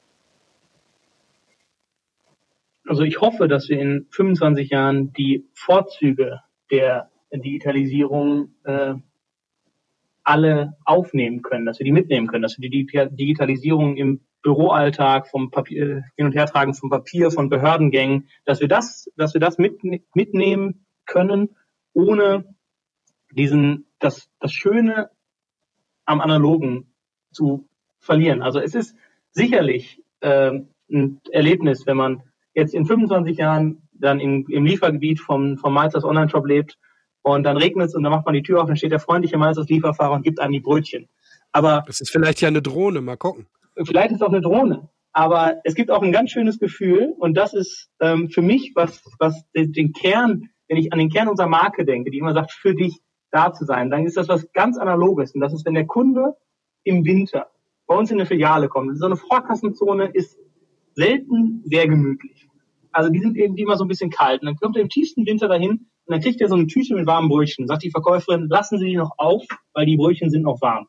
Also ich hoffe, dass wir in 25 Jahren die Vorzüge der Digitalisierung äh, alle aufnehmen können, dass wir die mitnehmen können, dass wir die Digitalisierung im Büroalltag vom Papier, äh, hin und hertragen vom Papier, von Behördengängen, dass wir das, dass wir das mit, mitnehmen können, ohne diesen, das, das Schöne am Analogen zu verlieren. Also es ist sicherlich äh, ein Erlebnis, wenn man jetzt in 25 Jahren dann im, im Liefergebiet vom, vom Malzers Online-Shop lebt und dann regnet es und dann macht man die Tür auf, dann steht der freundliche Malzers Lieferfahrer und gibt einem die Brötchen. Aber das ist vielleicht ja eine Drohne, mal gucken. Vielleicht ist es auch eine Drohne. Aber es gibt auch ein ganz schönes Gefühl und das ist ähm, für mich, was, was den, den Kern, wenn ich an den Kern unserer Marke denke, die immer sagt, für dich da zu sein, dann ist das was ganz Analoges. Und das ist, wenn der Kunde im Winter bei uns in eine Filiale kommt. So eine Vorkassenzone ist selten sehr gemütlich. Also die sind irgendwie immer so ein bisschen kalt. Und dann kommt er im tiefsten Winter dahin und dann kriegt er so eine Tüte mit warmen Brötchen. Sagt die Verkäuferin, lassen Sie die noch auf, weil die Brötchen sind noch warm.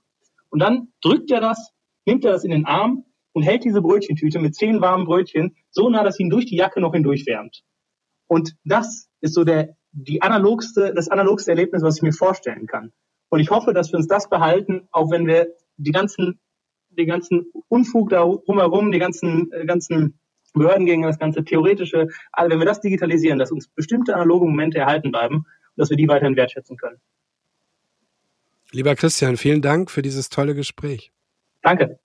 Und dann drückt er das, nimmt er das in den Arm und hält diese Brötchentüte mit zehn warmen Brötchen so nah, dass ihn durch die Jacke noch hindurch wärmt. Und das ist so der, die analogste, das analogste Erlebnis, was ich mir vorstellen kann. Und ich hoffe, dass wir uns das behalten, auch wenn wir die ganzen, die ganzen Unfug da drumherum, die ganzen, äh, ganzen Behördengänge, das ganze theoretische, also wenn wir das digitalisieren, dass uns bestimmte analoge Momente erhalten bleiben, dass wir die weiterhin wertschätzen können. Lieber Christian, vielen Dank für dieses tolle Gespräch. Danke.